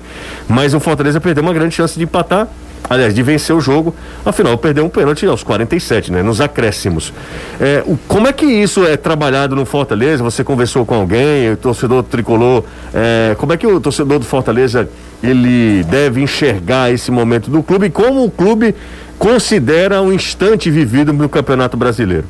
Speaker 1: Mas o Fortaleza perdeu uma grande chance de empatar aliás, de vencer o jogo, afinal perdeu um pênalti aos 47, né? Nos acréscimos. É, o- como é que isso é trabalhado no Fortaleza? Você conversou com alguém, o torcedor tricolor, é, como é que o torcedor do Fortaleza ele deve enxergar esse momento do clube como o clube considera o instante vivido no Campeonato Brasileiro?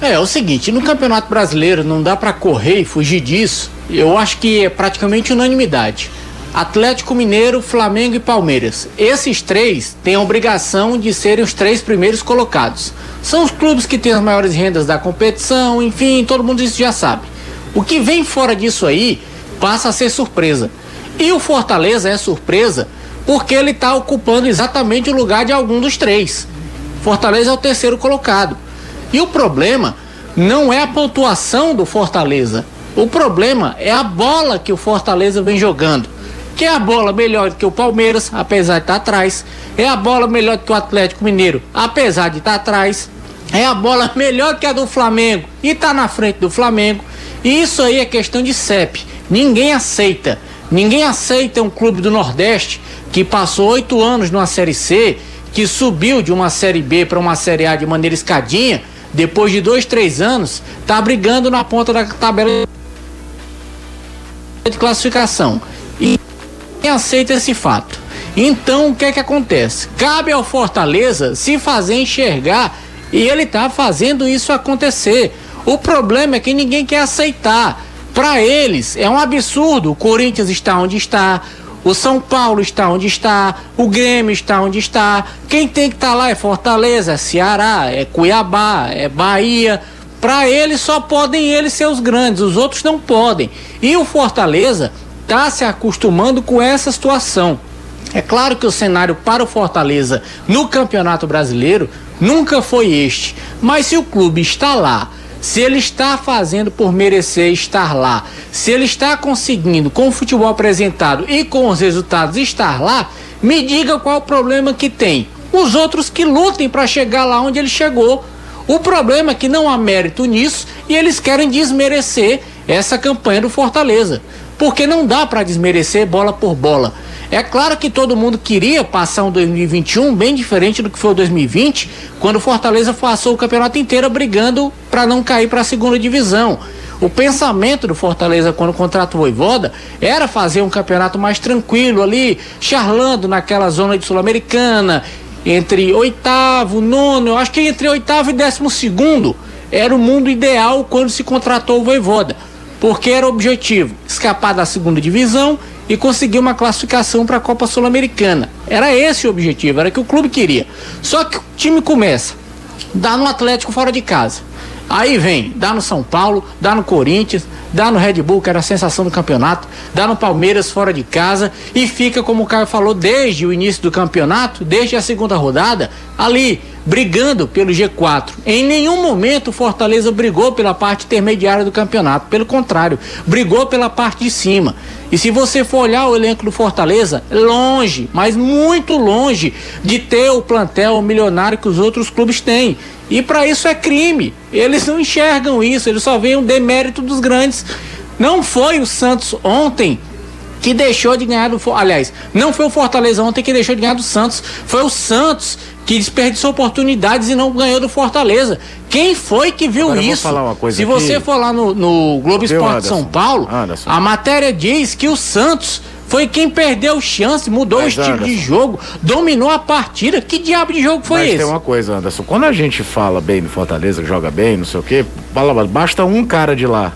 Speaker 5: É, é o seguinte, no Campeonato Brasileiro não dá pra correr e fugir disso. Eu acho que é praticamente unanimidade. Atlético Mineiro, Flamengo e Palmeiras. Esses três têm a obrigação de serem os três primeiros colocados. São os clubes que têm as maiores rendas da competição, enfim, todo mundo isso já sabe. O que vem fora disso aí passa a ser surpresa. E o Fortaleza é surpresa porque ele está ocupando exatamente o lugar de algum dos três. Fortaleza é o terceiro colocado. E o problema não é a pontuação do Fortaleza. O problema é a bola que o Fortaleza vem jogando. Que é a bola melhor do que o Palmeiras, apesar de estar atrás. É a bola melhor do que o Atlético Mineiro, apesar de estar atrás. É a bola *laughs* melhor que a do Flamengo e está na frente do Flamengo. E isso aí é questão de CEP. Ninguém aceita. Ninguém aceita um clube do Nordeste que passou oito anos numa Série C, que subiu de uma Série B para uma Série A de maneira escadinha, depois de dois, três anos, tá brigando na ponta da tabela de classificação. E ninguém aceita esse fato. Então, o que é que acontece? Cabe ao Fortaleza se fazer enxergar e ele tá fazendo isso acontecer. O problema é que ninguém quer aceitar. Para eles é um absurdo. O Corinthians está onde está, o São Paulo está onde está, o Grêmio está onde está. Quem tem que estar lá é Fortaleza, é Ceará, é Cuiabá, é Bahia. Para eles só podem eles ser os grandes, os outros não podem. E o Fortaleza está se acostumando com essa situação. É claro que o cenário para o Fortaleza no Campeonato Brasileiro nunca foi este, mas se o clube está lá, se ele está fazendo por merecer estar lá, se ele está conseguindo com o futebol apresentado e com os resultados estar lá, me diga qual o problema que tem. Os outros que lutem para chegar lá onde ele chegou. O problema é que não há mérito nisso e eles querem desmerecer essa campanha do Fortaleza. Porque não dá para desmerecer bola por bola. É claro que todo mundo queria passar um 2021 bem diferente do que foi o 2020, quando o Fortaleza passou o campeonato inteiro brigando para não cair para a segunda divisão. O pensamento do Fortaleza quando contratou o Voivoda era fazer um campeonato mais tranquilo ali, charlando naquela zona de Sul-Americana, entre oitavo, nono, eu acho que entre oitavo e décimo segundo era o mundo ideal quando se contratou o Voivoda, porque era o objetivo escapar da segunda divisão e conseguir uma classificação para a Copa Sul-Americana. Era esse o objetivo, era o que o clube queria. Só que o time começa, dá no Atlético fora de casa. Aí vem, dá no São Paulo, dá no Corinthians, dá no Red Bull, que era a sensação do campeonato, dá no Palmeiras fora de casa e fica, como o Caio falou, desde o início do campeonato, desde a segunda rodada, ali, brigando pelo G4. Em nenhum momento o Fortaleza brigou pela parte intermediária do campeonato, pelo contrário, brigou pela parte de cima. E se você for olhar o elenco do Fortaleza, longe, mas muito longe de ter o plantel milionário que os outros clubes têm. E para isso é crime. Eles não enxergam isso, eles só veem o demérito dos grandes. Não foi o Santos ontem que deixou de ganhar do. Aliás, não foi o Fortaleza ontem que deixou de ganhar do Santos. Foi o Santos que desperdiçou oportunidades e não ganhou do Fortaleza. Quem foi que viu
Speaker 6: Agora eu vou
Speaker 5: isso?
Speaker 6: falar uma coisa
Speaker 5: Se
Speaker 6: aqui.
Speaker 5: você for lá no, no Globo
Speaker 6: Viu,
Speaker 5: Esporte
Speaker 6: Anderson?
Speaker 5: São Paulo,
Speaker 6: Anderson.
Speaker 5: a matéria diz que o Santos foi quem perdeu chance, mudou
Speaker 6: Mas,
Speaker 5: o estilo de
Speaker 6: Anderson.
Speaker 5: jogo, dominou a partida. Que diabo de jogo foi
Speaker 6: Mas
Speaker 5: esse?
Speaker 6: tem uma coisa, Anderson. Quando a gente fala bem do Fortaleza, que joga bem, não sei o quê, basta um cara de lá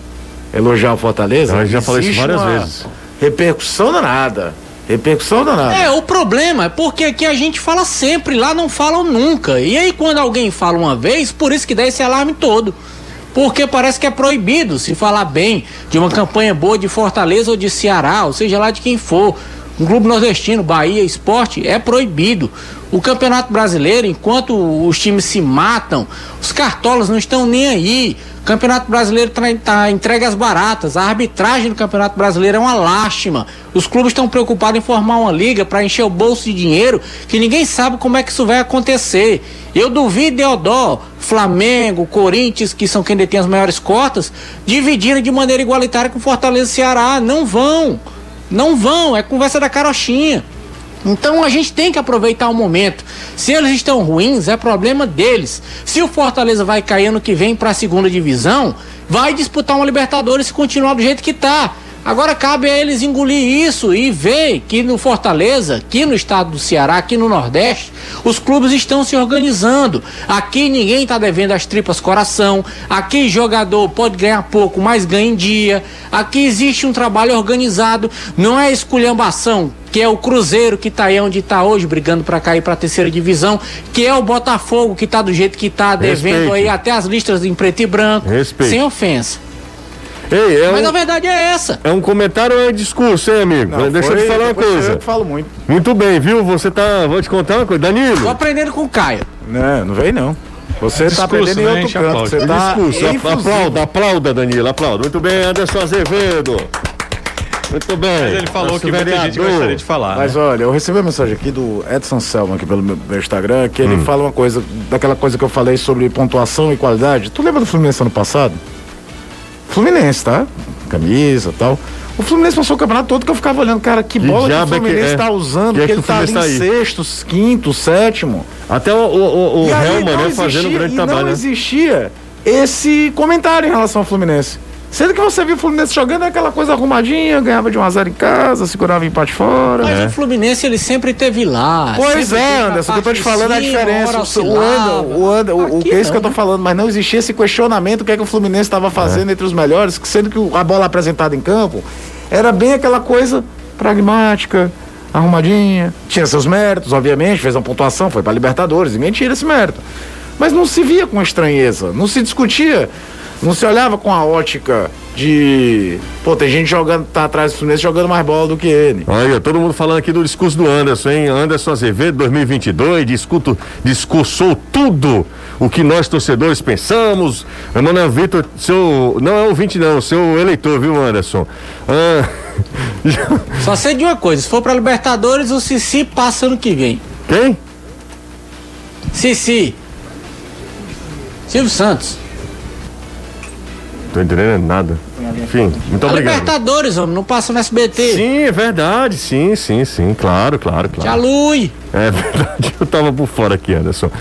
Speaker 6: elogiar o Fortaleza.
Speaker 1: Eu já falei isso várias
Speaker 6: uma
Speaker 1: vezes.
Speaker 6: Repercussão danada. Repercussão danada.
Speaker 5: É, o problema é porque aqui a gente fala sempre, lá não falam nunca. E aí quando alguém fala uma vez, por isso que dá esse alarme todo. Porque parece que é proibido se falar bem de uma campanha boa de Fortaleza ou de Ceará, ou seja lá de quem for. Um clube nordestino, Bahia, esporte, é proibido. O Campeonato Brasileiro, enquanto os times se matam, os cartolas não estão nem aí. Campeonato Brasileiro está tá entregue às baratas. A arbitragem do Campeonato Brasileiro é uma lástima. Os clubes estão preocupados em formar uma liga para encher o bolso de dinheiro que ninguém sabe como é que isso vai acontecer. Eu duvido, Deodó, Flamengo, Corinthians, que são quem detém as maiores cotas, dividirem de maneira igualitária com Fortaleza e Ceará. Não vão. Não vão. É conversa da carochinha. Então a gente tem que aproveitar o momento. Se eles estão ruins, é problema deles. Se o Fortaleza vai cair ano que vem para a segunda divisão, vai disputar uma Libertadores se continuar do jeito que tá. Agora cabe a eles engolir isso e ver que no Fortaleza, aqui no estado do Ceará, aqui no Nordeste, os clubes estão se organizando. Aqui ninguém está devendo as tripas coração. Aqui jogador pode ganhar pouco, mas ganha em dia. Aqui existe um trabalho organizado. Não é esculhambação, que é o Cruzeiro que está aí onde está hoje, brigando para cair para a terceira divisão, que é o Botafogo que está do jeito que está, devendo aí até as listas em preto e branco. Sem ofensa.
Speaker 1: Ei, é
Speaker 5: Mas a
Speaker 1: um,
Speaker 5: verdade é essa.
Speaker 1: é um comentário ou é discurso, hein, amigo?
Speaker 6: Não,
Speaker 1: Deixa eu
Speaker 6: foi-
Speaker 1: te falar uma coisa.
Speaker 6: Eu que falo muito.
Speaker 1: Muito bem, viu? Você tá. Vou te contar uma coisa.
Speaker 5: Tô
Speaker 1: Danilo,
Speaker 5: aprendendo com o Caio.
Speaker 6: Não, não vem não. Você tá
Speaker 4: Discurso,
Speaker 6: perdendo em
Speaker 4: né?
Speaker 6: outro
Speaker 4: a
Speaker 6: canto. Você tá
Speaker 1: discurso. Aplauda, aplauda, Danilo, aplauda. Muito bem, Anderson Azevedo. Muito bem.
Speaker 4: Mas ele falou
Speaker 1: Nosso
Speaker 4: que muita gente
Speaker 1: vereador.
Speaker 4: gostaria de falar.
Speaker 6: Mas
Speaker 4: né?
Speaker 6: olha, eu recebi uma mensagem aqui do Edson Selma aqui pelo meu, meu Instagram, que ele
Speaker 1: Hum.
Speaker 6: fala uma coisa, daquela coisa que eu falei sobre pontuação e qualidade. Tu lembra do Fluminense ano passado? Fluminense, tá? Camisa tal. O Fluminense passou o campeonato todo que eu ficava olhando, cara, que
Speaker 1: Que
Speaker 6: bola que o
Speaker 1: é
Speaker 6: Fluminense
Speaker 1: é?
Speaker 6: tá usando,
Speaker 1: Que é
Speaker 6: que, ele
Speaker 1: o
Speaker 6: tá ali em
Speaker 1: tá
Speaker 6: sexto, quinto, sétimo.
Speaker 1: Até o, o, o, Helman, né, fazendo um grande
Speaker 6: e
Speaker 1: trabalho.
Speaker 6: não
Speaker 1: né?
Speaker 6: existia esse comentário em relação ao Fluminense. Sendo que você viu o Fluminense jogando aquela coisa arrumadinha, ganhava de 1 a 0 em casa, segurava empate fora.
Speaker 5: Mas
Speaker 1: É.
Speaker 5: o Fluminense ele sempre teve lá.
Speaker 6: Pois
Speaker 5: sempre
Speaker 6: é, Anderson, o que eu tô te falando é a
Speaker 5: cima,
Speaker 6: diferença. O. Ander- o, Ander- o, o que é isso que eu
Speaker 5: não.
Speaker 6: tô falando, mas não existia esse questionamento, o que é que o Fluminense estava fazendo entre os melhores, que sendo que a bola apresentada em campo era bem aquela coisa pragmática, arrumadinha, tinha seus méritos, obviamente, fez uma pontuação, foi para Libertadores, ninguém tira esse mérito. Mas não se via com estranheza, não se discutia, não se olhava com a ótica de, pô, tem gente jogando, tá atrás do Fluminense jogando mais bola do que ele.
Speaker 1: Olha, todo mundo falando aqui do discurso do Anderson, hein? Anderson Azevedo 2022, discuto, discursou tudo o que nós torcedores pensamos. Emanuel Vitor, seu. Não é ouvinte, não, seu eleitor, viu, Anderson? Ah, *laughs*
Speaker 5: Só sei de uma coisa: se for pra Libertadores, o Cici passa ano que vem.
Speaker 1: quem?
Speaker 5: Cici. Silvio Santos.
Speaker 1: Tô entendendo nada. Enfim, muito
Speaker 5: A
Speaker 1: obrigado.
Speaker 5: Libertadores, homem, não passa no SBT.
Speaker 1: Sim, é verdade, sim, sim, sim, claro, claro,
Speaker 5: Tia
Speaker 1: claro.
Speaker 5: Lui.
Speaker 1: É *laughs* verdade, eu tava por fora aqui, Anderson.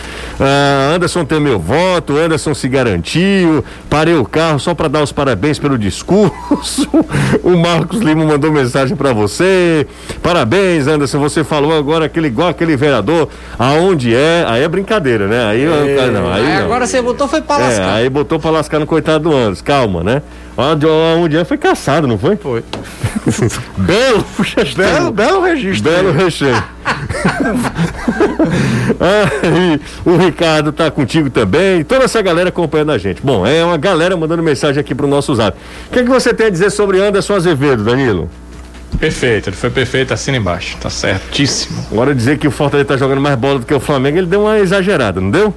Speaker 1: Ah, Anderson tem meu voto, Anderson se garantiu, parei o carro só para dar os parabéns pelo discurso. *laughs* O Marcos Lima mandou mensagem para você. Parabéns, Anderson, você falou agora aquele igual aquele vereador, aonde é? Aí é brincadeira, né? Aí, eu- não, aí
Speaker 5: Aí
Speaker 1: não.
Speaker 5: agora você botou foi pra
Speaker 1: É,
Speaker 5: lascar.
Speaker 1: aí botou pra lascar no coitado do Anderson. Calma, né? Onde, onde é foi caçado, não foi?
Speaker 6: Foi. *laughs*
Speaker 1: Belo, puxa,
Speaker 6: Belo, belo registro.
Speaker 1: Belo recheio. Aí, o Ricardo tá contigo também. Toda essa galera acompanhando a gente. Bom, é uma galera mandando mensagem aqui pro nosso zap. O que, é que você tem a dizer sobre Anderson Azevedo, Danilo?
Speaker 4: Perfeito, ele foi perfeito, assina embaixo. Tá certíssimo.
Speaker 1: Agora dizer que o Fortaleza tá jogando mais bola do que o Flamengo, ele deu uma exagerada, não deu?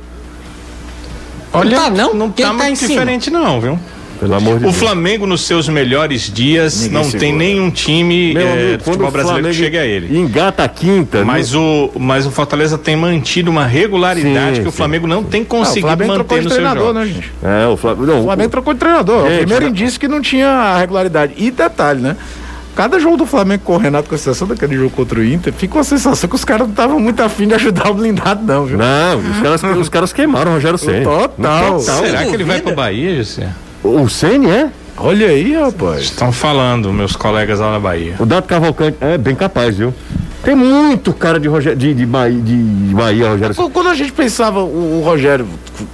Speaker 4: Olha,
Speaker 5: tá, não?
Speaker 4: não
Speaker 5: Quem
Speaker 4: tá
Speaker 5: tá
Speaker 4: muito
Speaker 5: em cima?
Speaker 4: diferente não, viu?
Speaker 1: Pelo amor de
Speaker 4: O
Speaker 1: Deus.
Speaker 4: Flamengo nos seus melhores dias
Speaker 6: Ninguém
Speaker 4: não
Speaker 6: segura.
Speaker 4: tem nenhum time
Speaker 1: Meu
Speaker 4: eh,
Speaker 1: amigo,
Speaker 4: do futebol
Speaker 1: o
Speaker 4: brasileiro que chegue a ele.
Speaker 1: Engata a quinta.
Speaker 4: Mas
Speaker 1: não-
Speaker 4: o, mas o Fortaleza tem mantido uma regularidade
Speaker 1: Sim,
Speaker 4: que o
Speaker 1: sim.
Speaker 4: Flamengo não tem
Speaker 6: Ah, o
Speaker 4: conseguido
Speaker 6: Flamengo trocou
Speaker 4: manter
Speaker 6: de
Speaker 4: no seu
Speaker 6: treinador,
Speaker 4: jogo.
Speaker 6: né, gente?
Speaker 1: É, o Flamengo. Não,
Speaker 6: O Flamengo trocou de treinador.
Speaker 1: Gente,
Speaker 6: o primeiro
Speaker 1: né?
Speaker 6: indício que não tinha a regularidade. E detalhe, né? Cada jogo do Flamengo com o Renato, com exceção daquele jogo contra o Inter, fica uma sensação que os caras não estavam muito afim de ajudar o blindado, não, viu?
Speaker 1: Não, os caras, os caras queimaram o Rogério *laughs* Ceni.
Speaker 6: Total.
Speaker 4: Será que ele vai pro Bahia, José?
Speaker 1: O Ceni é?
Speaker 6: Olha aí, rapaz.
Speaker 4: Estão falando, meus colegas lá na Bahia.
Speaker 1: O Dado Cavalcante é bem capaz, viu? Tem muito cara de, Roger, de, de, Bahia, de Bahia, Rogério.
Speaker 6: Quando a gente pensava, o, o Rogério,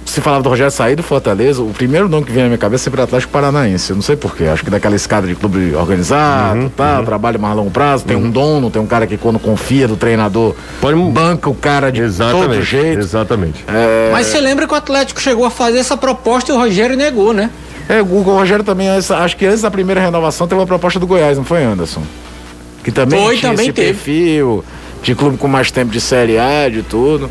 Speaker 6: se falava do Rogério sair do Fortaleza, o primeiro nome que vem na minha cabeça é sempre o Atlético Paranaense. Eu não sei porquê. Acho que daquela escada de clube organizado,
Speaker 1: Uhum,
Speaker 6: tá, trabalho mais a longo prazo, tem um dono, tem um cara que quando confia do treinador,
Speaker 1: Pode-
Speaker 6: banca o cara de
Speaker 1: Exatamente.
Speaker 6: todo jeito.
Speaker 1: Exatamente.
Speaker 5: Mas você lembra que o Atlético chegou a fazer essa proposta e o Rogério negou, né?
Speaker 6: É, o Rogério também, acho que antes da primeira renovação teve uma proposta do Goiás, não foi, Anderson? Que também
Speaker 5: Foi,
Speaker 6: tinha
Speaker 5: também
Speaker 6: esse
Speaker 5: teve.
Speaker 6: perfil de clube com mais tempo de Série A, de tudo.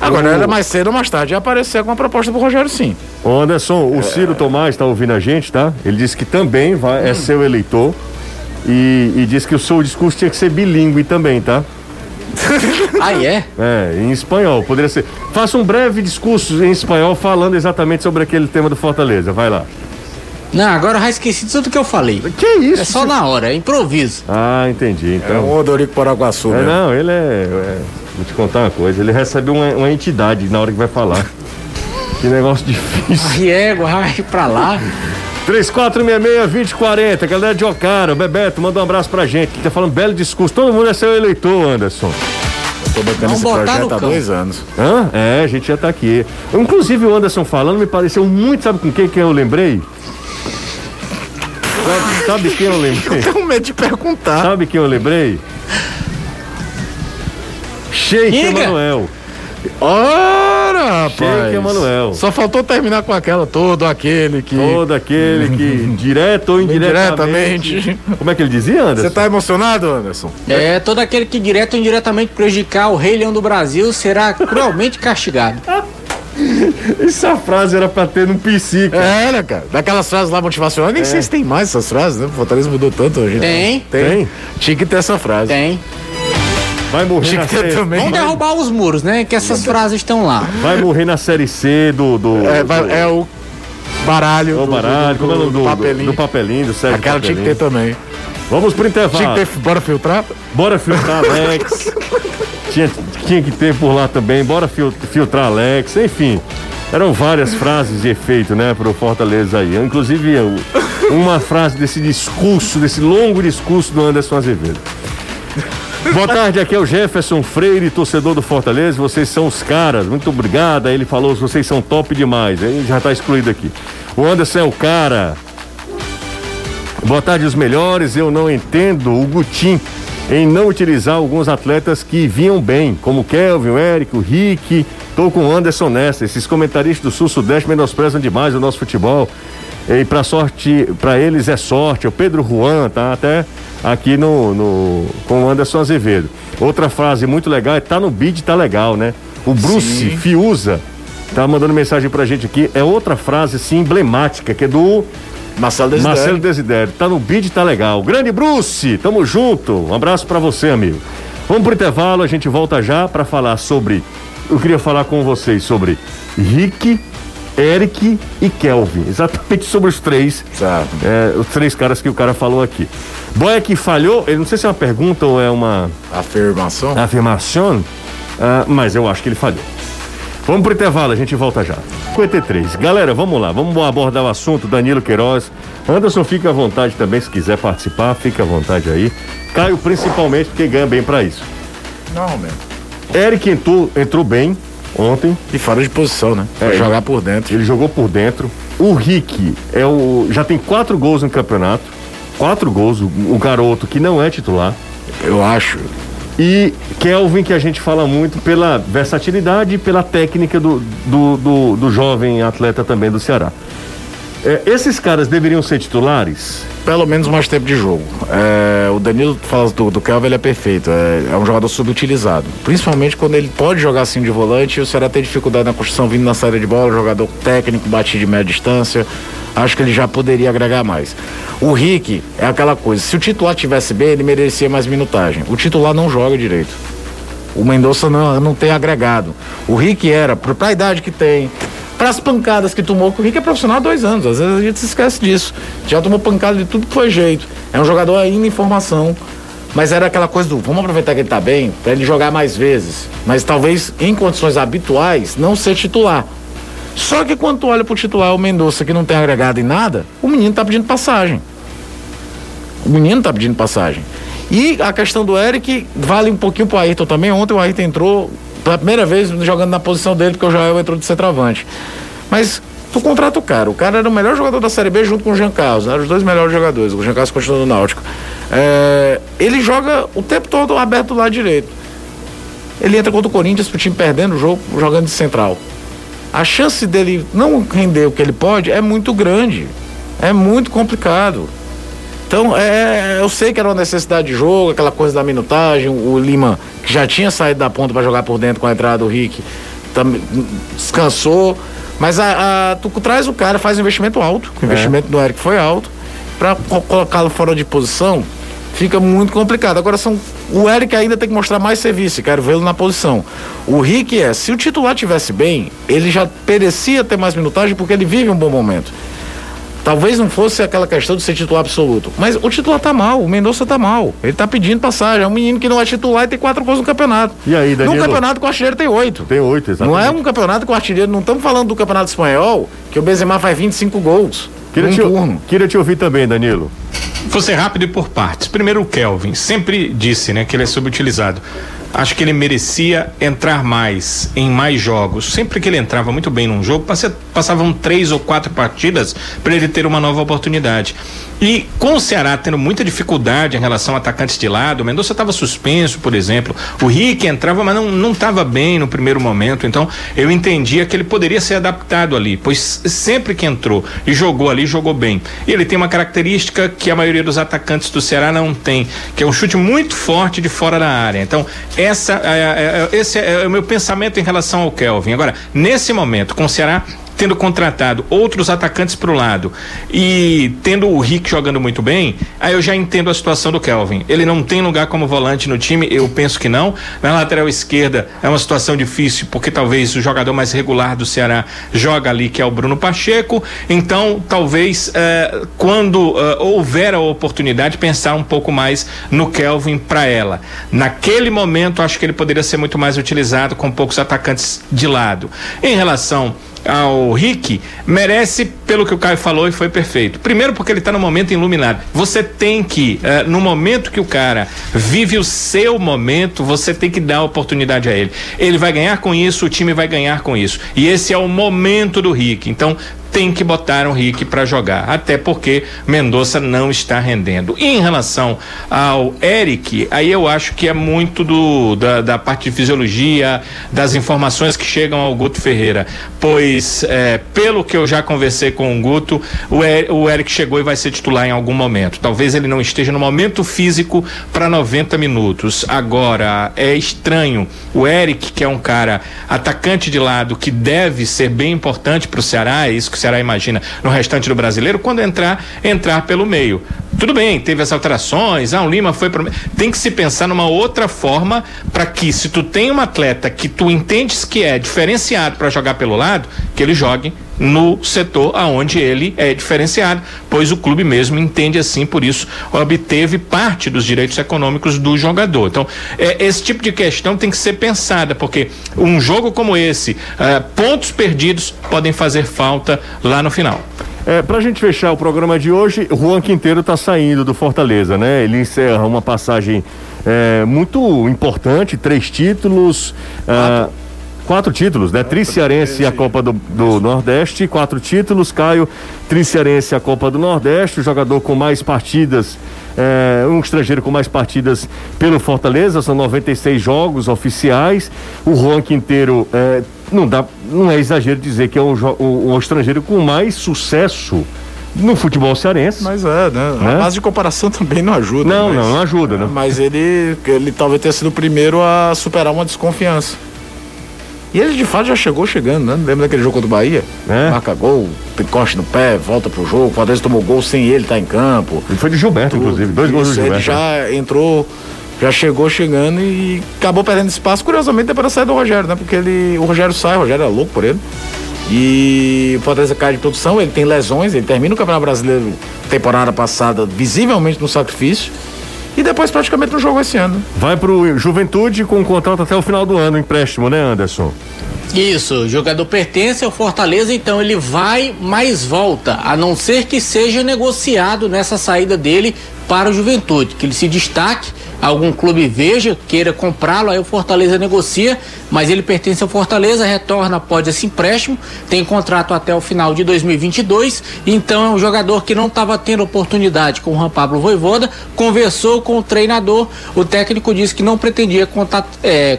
Speaker 6: Agora,
Speaker 1: O-
Speaker 6: era mais cedo ou mais tarde, ia aparecer com uma proposta pro Rogério, sim.
Speaker 1: Ô Anderson, o Ciro Tomás tá ouvindo a gente, tá? Ele disse que também vai, é seu eleitor. E, e disse que o seu discurso tinha que ser bilíngue também, tá?
Speaker 5: Aí *laughs* é.
Speaker 1: É, em espanhol, poderia ser. Faça um breve discurso em espanhol falando exatamente sobre aquele tema do Fortaleza. Vai lá.
Speaker 5: Não, agora eu já esqueci tudo que eu falei.
Speaker 1: Que isso?
Speaker 5: É só na hora, é improviso.
Speaker 1: Ah, entendi.
Speaker 6: É
Speaker 1: Então.
Speaker 6: o Odorico Paraguaçu,
Speaker 1: É,
Speaker 6: né?
Speaker 1: não, ele é, é- Vou te contar uma coisa. Ele recebe uma, uma entidade na hora que vai falar. *laughs* que negócio difícil.
Speaker 5: Aí égua, vai pra lá.
Speaker 1: 3466-2040, galera de Ocara, Bebeto, manda um abraço pra gente. Ele tá falando belo discurso. Todo mundo é seu eleitor, Anderson.
Speaker 6: Tô bancando esse projeto há dois anos.
Speaker 1: Hã? É, a gente já tá aqui. Inclusive o Anderson falando me pareceu muito, sabe com quem que eu lembrei? Sabe, quem eu *laughs* lembrei?
Speaker 6: Tenho medo de perguntar.
Speaker 1: Sabe quem eu lembrei? Sheik. Emanuel.
Speaker 6: Ora, rapaz.
Speaker 1: Sheik Emanuel.
Speaker 6: Só faltou terminar com aquela, todo aquele que.
Speaker 1: Todo aquele que, direto ou indiretamente.
Speaker 6: Indiretamente.
Speaker 1: Como é que ele dizia, Anderson?
Speaker 6: Você tá emocionado, Anderson?
Speaker 5: É, todo aquele que direto ou indiretamente prejudicar o Rei Leão do Brasil será cruelmente castigado. *laughs* *laughs*
Speaker 1: Essa frase era pra ter no PC, cara.
Speaker 6: Era, né, cara. Daquelas frases lá motivacionais, nem sei se tem mais essas frases, né? O Fortaleza mudou tanto hoje.
Speaker 5: Tem.
Speaker 1: Tem?
Speaker 6: Tinha que ter essa frase.
Speaker 5: Tem.
Speaker 1: Vai morrer
Speaker 6: Tinha
Speaker 1: na
Speaker 6: que ter
Speaker 1: série,
Speaker 6: também.
Speaker 5: Vamos derrubar os muros, né? Que essas frases estão lá.
Speaker 1: vai morrer na série C do. do
Speaker 6: É,
Speaker 1: do-
Speaker 6: vai- é o baralho.
Speaker 1: o
Speaker 6: do-
Speaker 1: baralho,
Speaker 6: do,
Speaker 1: como é o nome do,
Speaker 6: do
Speaker 1: do,
Speaker 6: papelinho.
Speaker 1: do papelinho, do sério
Speaker 6: Aquela tinha que ter também.
Speaker 1: Vamos pro intervalo.
Speaker 6: Tinha que ter. Bora filtrar?
Speaker 1: Bora filtrar Alex. *laughs* tinha, tinha que ter por lá também. Bora fil- filtrar Alex. Enfim, eram várias frases de efeito, né, pro Fortaleza aí. Inclusive, uma frase desse discurso, desse longo discurso do Anderson Azevedo. Boa tarde, aqui é o Jefferson Freire, torcedor do Fortaleza. Vocês são os caras. Muito obrigado. Aí ele falou: vocês são top demais. Aí já tá excluído aqui. O Anderson é o cara. Boa tarde, os melhores. Eu não entendo o Gutim em não utilizar alguns atletas que vinham bem, como o Kelvin, o Eric, o Rick. Tô com o Anderson nessa. Esses comentaristas do Sul-Sudeste menosprezam demais o nosso futebol. E para sorte, para eles é sorte. O Pedro Juan tá até aqui no, no com o Anderson Azevedo. Outra frase muito legal é tá no bid, tá legal, né? O Bruce Fiuza tá mandando mensagem pra gente aqui. É outra frase assim emblemática que é do
Speaker 6: Marcelo Desidério.
Speaker 1: Marcelo Desidério, tá no bid, tá legal. Grande Bruce, tamo junto. Um abraço pra você, amigo. Vamos pro intervalo, a gente volta já pra falar sobre. Eu queria falar com vocês sobre Rick Eric e Kelvin. Exatamente sobre os três.
Speaker 6: Certo.
Speaker 1: É, os três caras que o cara falou aqui. Boeck falhou, eu não sei se é uma pergunta ou é uma
Speaker 6: Afirmação?
Speaker 1: afirmação, ah, mas eu acho que ele falhou. Vamos pro intervalo, a gente volta já. 53. Galera, vamos lá, vamos abordar o assunto. Danilo Queiroz. Anderson, fica à vontade também, se quiser participar, fica à vontade aí. Caio, principalmente, porque ganha bem pra isso.
Speaker 6: Normalmente.
Speaker 1: Eric entrou, entrou bem ontem.
Speaker 6: E fora de posição, né? Pra
Speaker 1: É,
Speaker 6: jogar por dentro.
Speaker 1: Ele jogou por dentro. O Rick é o, já tem quatro gols no campeonato. Quatro gols, o, o garoto que não é titular.
Speaker 6: Eu acho.
Speaker 1: E Kelvin, que a gente fala muito pela versatilidade e pela técnica do, do, do, do jovem atleta também do Ceará. É, esses caras deveriam ser titulares?
Speaker 6: Pelo menos mais tempo de jogo. É, o Danilo fala do, do Kelvin, ele é perfeito. É, é um jogador subutilizado. Principalmente quando ele pode jogar assim de volante o Ceará tem dificuldade na construção vindo na saída de bola, jogador técnico, bate de média distância. Acho que ele já poderia agregar mais. O Rick é aquela coisa, se o titular tivesse bem, ele merecia mais minutagem. O titular não joga direito. O Mendonça não, não tem agregado. O Rick era, pra a idade que tem, para as pancadas que tomou, o Rick é profissional há dois anos, às vezes a gente se esquece disso. Já tomou pancada de tudo que foi jeito. É um jogador ainda em formação. Mas era aquela coisa do vamos aproveitar que ele tá bem, para ele jogar mais vezes. Mas talvez em condições habituais não ser titular. Só que quando tu olha pro titular, o Mendonça, que não tem agregado em nada, o menino tá pedindo passagem. O menino tá pedindo passagem. E a questão do Eric vale um pouquinho pro Ayrton também. Ontem o Ayrton entrou pela primeira vez jogando na posição dele, porque o Joel entrou de centroavante. Mas tu contrata o cara. O cara era o melhor jogador da Série B junto com o Jean Carlos. Eram os dois melhores jogadores. O Jean Carlos continua no Náutico. É, ele joga o tempo todo aberto lado direito. Ele entra contra o Corinthians pro time perdendo o jogo, jogando de central. A chance dele não render o que ele pode é muito grande. É muito complicado. Então, é, eu sei que era uma necessidade de jogo, aquela coisa da minutagem. O Lima, que já tinha saído da ponta para jogar por dentro com a entrada do Rick, também descansou. Mas a, a- tu traz o cara, faz um investimento alto. O investimento do Eric foi alto. Para colocá-lo fora de posição, fica muito complicado. Agora, são, o Eric ainda tem que mostrar mais serviço. Quero vê-lo na posição. O Rick é, se o titular tivesse bem, ele já merecia ter mais minutagem porque ele vive um bom momento. Talvez não fosse aquela questão de ser titular absoluto. Mas o titular tá mal, o Mendonça tá mal. Ele tá pedindo passagem. É um menino que não é titular e tem quatro gols no campeonato.
Speaker 1: E aí, Danilo?
Speaker 6: Num campeonato com o artilheiro tem oito.
Speaker 1: Tem oito, exatamente.
Speaker 6: Não é um campeonato com o artilheiro. Não estamos falando do campeonato espanhol, que o Benzema faz 25 gols.
Speaker 1: Queria te,
Speaker 6: turno.
Speaker 1: queria te ouvir também, Danilo.
Speaker 4: Vou ser rápido e por partes. Primeiro o Kelvin, sempre disse, né, que ele é subutilizado. Acho que ele merecia entrar mais em mais jogos. Sempre que ele entrava muito bem num jogo, passa- passavam três ou quatro partidas para ele ter uma nova oportunidade. E com o Ceará tendo muita dificuldade em relação a atacantes de lado, o Mendonça estava suspenso, por exemplo. O Rick entrava, mas não estava bem no primeiro momento. Então eu entendia que ele poderia ser adaptado ali, pois sempre que entrou e jogou ali, jogou bem. E ele tem uma característica que a maioria dos atacantes do Ceará não tem, que é um chute muito forte de fora da área. Então essa é, é- é- esse é o meu pensamento em relação ao Kelvin. Agora nesse momento com o Ceará tendo contratado outros atacantes para o lado e tendo o Rick jogando muito bem, aí eu já entendo a situação do Kelvin. Ele não tem lugar como volante no time, eu penso que não. Na lateral esquerda é uma situação difícil, porque talvez o jogador mais regular do Ceará joga ali, que é o Bruno Pacheco. Então, talvez eh, quando eh, houver a oportunidade, pensar um pouco mais no Kelvin para ela. Naquele momento, acho que ele poderia ser muito mais utilizado com poucos atacantes de lado. Em relação ao Rick merece pelo que o Caio falou e foi perfeito. Primeiro porque ele está no momento iluminado. Você tem que, eh, no momento que o cara vive o seu momento, você tem que dar oportunidade a ele. Ele vai ganhar com isso, o time vai ganhar com isso. E esse é o momento do Rick. Então tem que botar o Rick para jogar, até porque Mendonça não está rendendo. E em relação ao Eric, aí eu acho que é muito do da, da parte de fisiologia, das informações que chegam ao Guto Ferreira, pois é, pelo que eu já conversei com o Guto, o, E- o Eric chegou e vai ser titular em algum momento. Talvez ele não esteja no momento físico para 90 minutos. Agora é estranho o Eric, que é um cara atacante de lado que deve ser bem importante para o Ceará, é isso que o Ceará imagina no restante do brasileiro, quando entrar, entrar pelo meio. Tudo bem, teve as alterações, ah, o Lima foi para tem que se pensar numa outra forma para que se tu tem um atleta que tu entendes que é diferenciado para jogar pelo lado, que ele jogue no setor aonde ele é diferenciado, pois o clube mesmo entende assim, por isso obteve parte dos direitos econômicos do jogador. Então, é, esse tipo de questão tem que ser pensada, porque um jogo como esse, é, pontos perdidos podem fazer falta lá no final.
Speaker 1: É, pra gente fechar o programa de hoje, Juan Quinteiro está saindo do Fortaleza, né? Ele encerra uma passagem é, muito importante, três títulos. Ah, quatro títulos, né? Triciarense a Copa do, do Nordeste, quatro títulos. Caio, Triciarense a Copa do Nordeste, o jogador com mais partidas, é, um estrangeiro com mais partidas pelo Fortaleza, são 96 jogos oficiais. O Juan Quinteiro é, não dá, não é exagero dizer que é um estrangeiro com mais sucesso no futebol cearense.
Speaker 6: Mas é, né?
Speaker 1: Né?
Speaker 6: A base de comparação *laughs* também não ajuda.
Speaker 1: Não,
Speaker 6: mas-
Speaker 1: não, não ajuda, né?
Speaker 6: Mas ele, ele talvez tenha sido o primeiro a superar uma desconfiança. E ele de fato já chegou chegando, né? Lembra daquele jogo contra o Bahia?
Speaker 1: É.
Speaker 6: Marca gol, encosta no pé, volta pro jogo. O Fortaleza tomou gol sem ele, tá em campo.
Speaker 1: Ele foi de Gilberto, inclusive, dois gols do
Speaker 6: Isso, ele
Speaker 1: Gilberto.
Speaker 6: já entrou, já chegou chegando e acabou perdendo espaço, curiosamente, depois da saída do Rogério, né? Porque ele, o Rogério sai, o Rogério é louco por ele. E o Fortaleza cai de produção, ele tem lesões, ele termina o Campeonato Brasileiro temporada passada visivelmente no sacrifício. E depois praticamente não jogou esse ano.
Speaker 1: Vai pro Juventude com contrato até o final do ano, empréstimo, né, Anderson?
Speaker 5: Isso, o jogador pertence ao Fortaleza, então ele vai, mas volta, a não ser que seja negociado nessa saída dele para o Juventude, que ele se destaque, algum clube veja, queira comprá-lo, aí o Fortaleza negocia, mas ele pertence ao Fortaleza, retorna após esse empréstimo, tem contrato até o final de 2022, então é um jogador que não estava tendo oportunidade com o Juan Pablo Voivoda, conversou com o treinador, o técnico disse que não pretendia contar, é,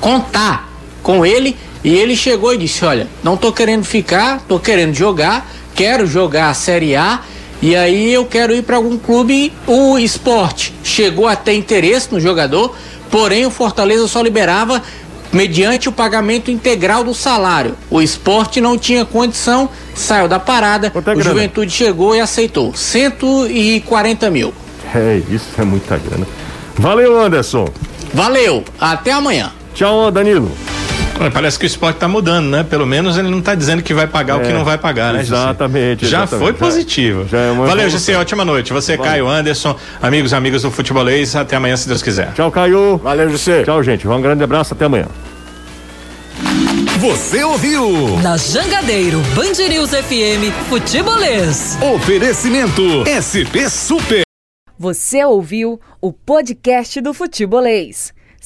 Speaker 5: contar com ele e ele chegou e disse: Olha, não tô querendo ficar, tô querendo jogar, quero jogar a Série A e aí eu quero ir para algum clube. O esporte chegou a ter interesse no jogador, porém o Fortaleza só liberava mediante o pagamento integral do salário. O esporte não tinha condição, saiu da parada,
Speaker 1: é
Speaker 5: o
Speaker 1: grana?
Speaker 5: Juventude chegou e aceitou 140 mil.
Speaker 1: É, isso é muita grana. Valeu, Anderson.
Speaker 5: Valeu, até amanhã.
Speaker 1: Tchau, Danilo.
Speaker 4: Parece que o esporte está mudando, né? Pelo menos ele não está dizendo que vai pagar o que
Speaker 1: É,
Speaker 4: não vai pagar, né?
Speaker 1: Exatamente,
Speaker 4: Já
Speaker 1: exatamente.
Speaker 4: foi
Speaker 1: Já-
Speaker 4: positivo.
Speaker 1: já é uma
Speaker 4: Valeu. GC, ótima noite. Você, Caio Anderson, amigos e amigas do Futebolês. Até amanhã, se Deus quiser.
Speaker 1: Tchau, Caio.
Speaker 6: Valeu, José.
Speaker 1: Tchau, gente. Um grande abraço. Até amanhã.
Speaker 3: Você ouviu?
Speaker 2: Na Jangadeiro, Band News FM, Futebolês.
Speaker 3: Oferecimento SP Super.
Speaker 7: Você ouviu o podcast do Futebolês.